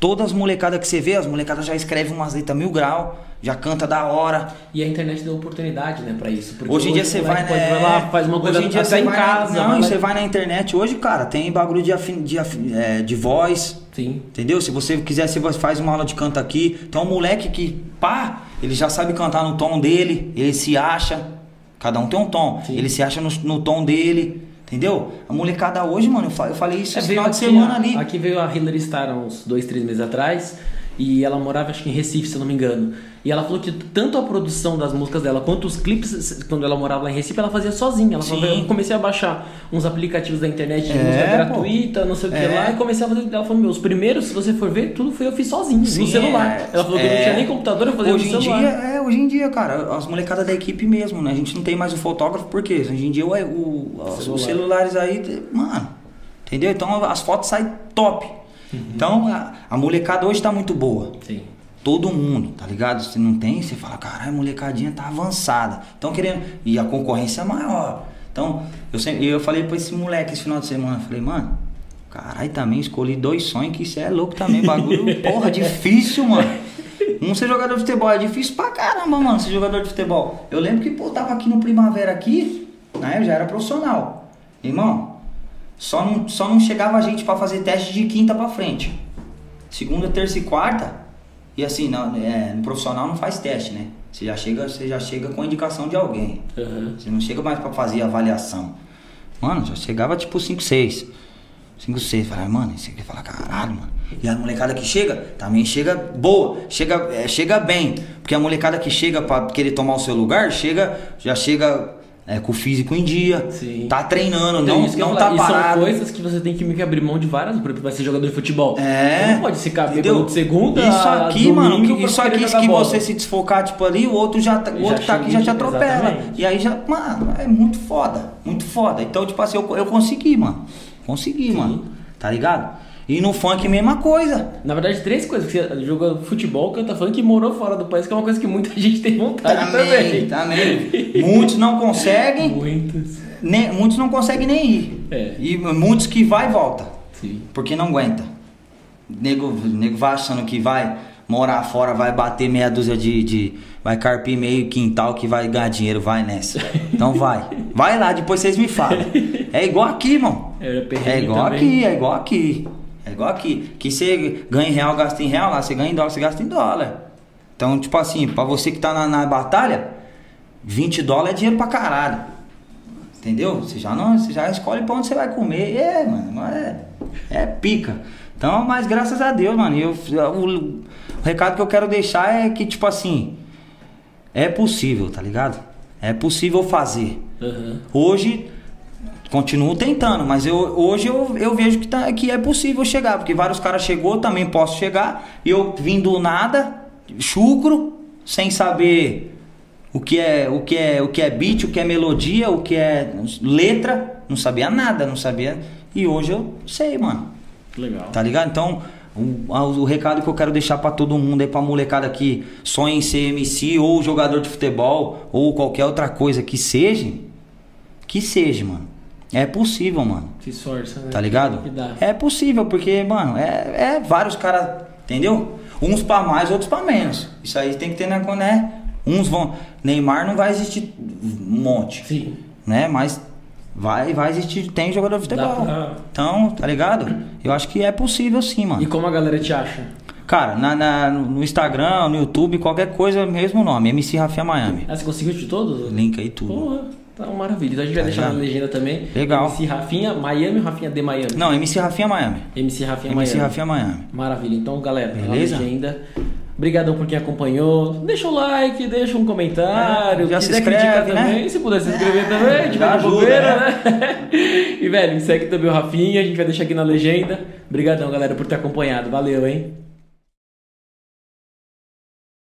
B: Todas as molecadas que você vê, as molecadas já escrevem umas letras mil grau, já canta da hora.
A: E a internet deu oportunidade, né, pra isso. Porque
B: Hoje em dia você vai, né?
A: pode vai lá, faz uma coisa
B: hoje em dia
A: até em casa.
B: Na, não, e você vai na internet hoje, cara, tem bagulho de, afin, de, afin- é, de voz,
A: Sim.
B: entendeu? Se você quiser, você faz uma aula de canto aqui. Tem um moleque que, pá, ele já sabe cantar no tom dele, ele se acha. Cada um tem um tom.
A: Sim.
B: Ele se acha no, no tom dele, entendeu? A molecada hoje, mano, eu fa- eu falei isso
A: É,
B: esse final de semana
A: a-
B: ali.
A: Aqui veio a Hillary Starr há uns dois, três meses atrás. E ela morava, acho que em Recife, se eu não me engano. E ela falou que tanto a produção das músicas dela quanto os clipes, quando ela morava lá em Recife, ela fazia sozinha. Ela falou, eu comecei a baixar uns aplicativos da internet de
B: É,
A: música gratuita, não sei o que
B: É.
A: lá, e comecei a fazer. Ela falou, meu, os primeiros, se você for ver, tudo foi eu fiz sozinho,
B: Sim,
A: no celular.
B: é.
A: ela falou que não
B: É.
A: tinha nem computador, eu fazia
B: Hoje
A: no
B: em
A: celular.
B: dia, é, hoje em dia, cara, as molecadas da equipe mesmo, né? A gente não tem mais o fotógrafo, porque hoje em dia o, o- os celulares aí, mano, entendeu? Então as fotos saem top.
A: Uhum.
B: Então a, a molecada hoje tá muito boa.
A: Sim.
B: Todo mundo, tá ligado? Se não tem, você fala, caralho, a molecadinha tá avançada. Então querendo. E a concorrência é maior. Então, eu sempre, eu falei pra esse moleque esse final de semana, falei, mano, caralho, também escolhi dois sonhos que isso é louco também. Bagulho, porra, difícil, mano. Um ser jogador de futebol é difícil pra caramba, mano, ser jogador de futebol. Eu lembro que, pô, tava aqui no Primavera aqui, né? Eu já era profissional. Irmão, só não, só não chegava a gente pra fazer teste de quinta pra frente. Segunda, terça e quarta. E assim, não, é, no profissional não faz teste, né? Você já chega, você já chega com a indicação de alguém.
A: Aham.
B: Você não chega mais pra fazer avaliação. Mano, já chegava tipo 5, 6. 5, 6. Falei, mano, isso aqui fala, caralho, mano. E a molecada que chega, também chega boa, chega, é, chega bem. Porque a molecada que chega pra querer tomar o seu lugar, chega, já chega é, com o físico em dia,
A: Sim.
B: tá treinando,
A: Então,
B: não,
A: isso
B: não tá.
A: E são
B: parado.
A: coisas que você tem que meio que abrir mão de várias, por exemplo, vai ser jogador de futebol.
B: É.
A: Você não pode se caber de segunda
B: Isso aqui,
A: domingo
B: mano, que- isso aqui, que
A: bola.
B: você se desfocar, tipo, ali, o outro já, tá- o
A: Já
B: outro tá aqui já te atropela.
A: exatamente.
B: E aí já, mano, é muito foda, muito foda. Então, tipo assim, eu, eu consegui, mano. Consegui, mano. Tá ligado? E no funk, mesma coisa.
A: Na verdade, três coisas. Você joga futebol, canta funk e morou fora do país, que é uma coisa que muita gente tem vontade também.
B: Também. muitos não conseguem.
A: Muitos.
B: Nem, muitos não conseguem nem ir.
A: É.
B: E muitos que vai e volta.
A: Sim.
B: Porque não aguenta. Nego, nego vai achando que vai morar fora, vai bater meia dúzia de, de. Vai carpir meio quintal que vai ganhar dinheiro, vai nessa. Então vai. Vai lá, depois vocês me falam. É igual aqui, irmão.
A: Perrengue
B: É igual
A: também.
B: aqui, é igual aqui. Igual aqui. Que você ganha em real, gasta em real, lá você ganha em dólar, você gasta em dólar. Então, tipo assim, pra você que tá na, na batalha, 20 dólares é dinheiro pra caralho. Entendeu? Você já não, você já escolhe pra onde você vai comer. É, mano, mas é, é pica. Então, mas graças a Deus, mano, eu, o, o recado que eu quero deixar é que, tipo assim, é possível, tá ligado? É possível fazer.
A: Aham.
B: Hoje, continuo tentando, mas eu, hoje eu, eu vejo que, tá, que é possível chegar, porque vários caras chegou, também posso chegar, e eu vim do nada, chucro, sem saber o que é o que é o que é beat, o que é melodia, o que é letra, não sabia nada, não sabia. E hoje eu sei, mano.
A: Legal.
B: Tá ligado? Então, o, o recado que eu quero deixar pra todo mundo aí, pra molecada que sonha em ser MC ou jogador de futebol ou qualquer outra coisa que seja, que seja, mano. É possível, mano.
A: Se esforça, né?
B: Tá ligado? É possível, porque, mano, é, é vários caras, entendeu? Uns pra mais, outros pra menos. Isso aí tem que ter na né? Uns vão. Neymar não vai existir um monte,
A: Sim.
B: né? Mas vai, vai existir, tem jogador de futebol.
A: pra-
B: Então, tá ligado? Eu acho que é possível sim, mano.
A: E como a galera te acha?
B: Cara, na, na- no Instagram, no YouTube, qualquer coisa, mesmo nome, MC Rafinha Miami.
A: Ah, você conseguiu de todos?
B: Link aí tudo.
A: Porra, tá uma maravilha. Então a gente vai
B: Tá
A: deixar na legenda também.
B: Legal.
A: MC Rafinha Miami ou Rafinha de Miami?
B: Não, MC Rafinha Miami.
A: MC Rafinha
B: MC
A: Miami.
B: Rafinha Miami.
A: Maravilha. Então, galera, tá na
B: Beleza?
A: legenda. Obrigadão por quem acompanhou. Deixa o like, deixa um comentário.
B: É, já se inscreve, né?
A: também. Se puder se inscrever também,
B: já
A: vai de
B: ajuda,
A: bobeira, né? E, velho, segue também o Rafinha. A gente vai deixar aqui na legenda. Obrigadão, galera, por ter acompanhado. Valeu, hein?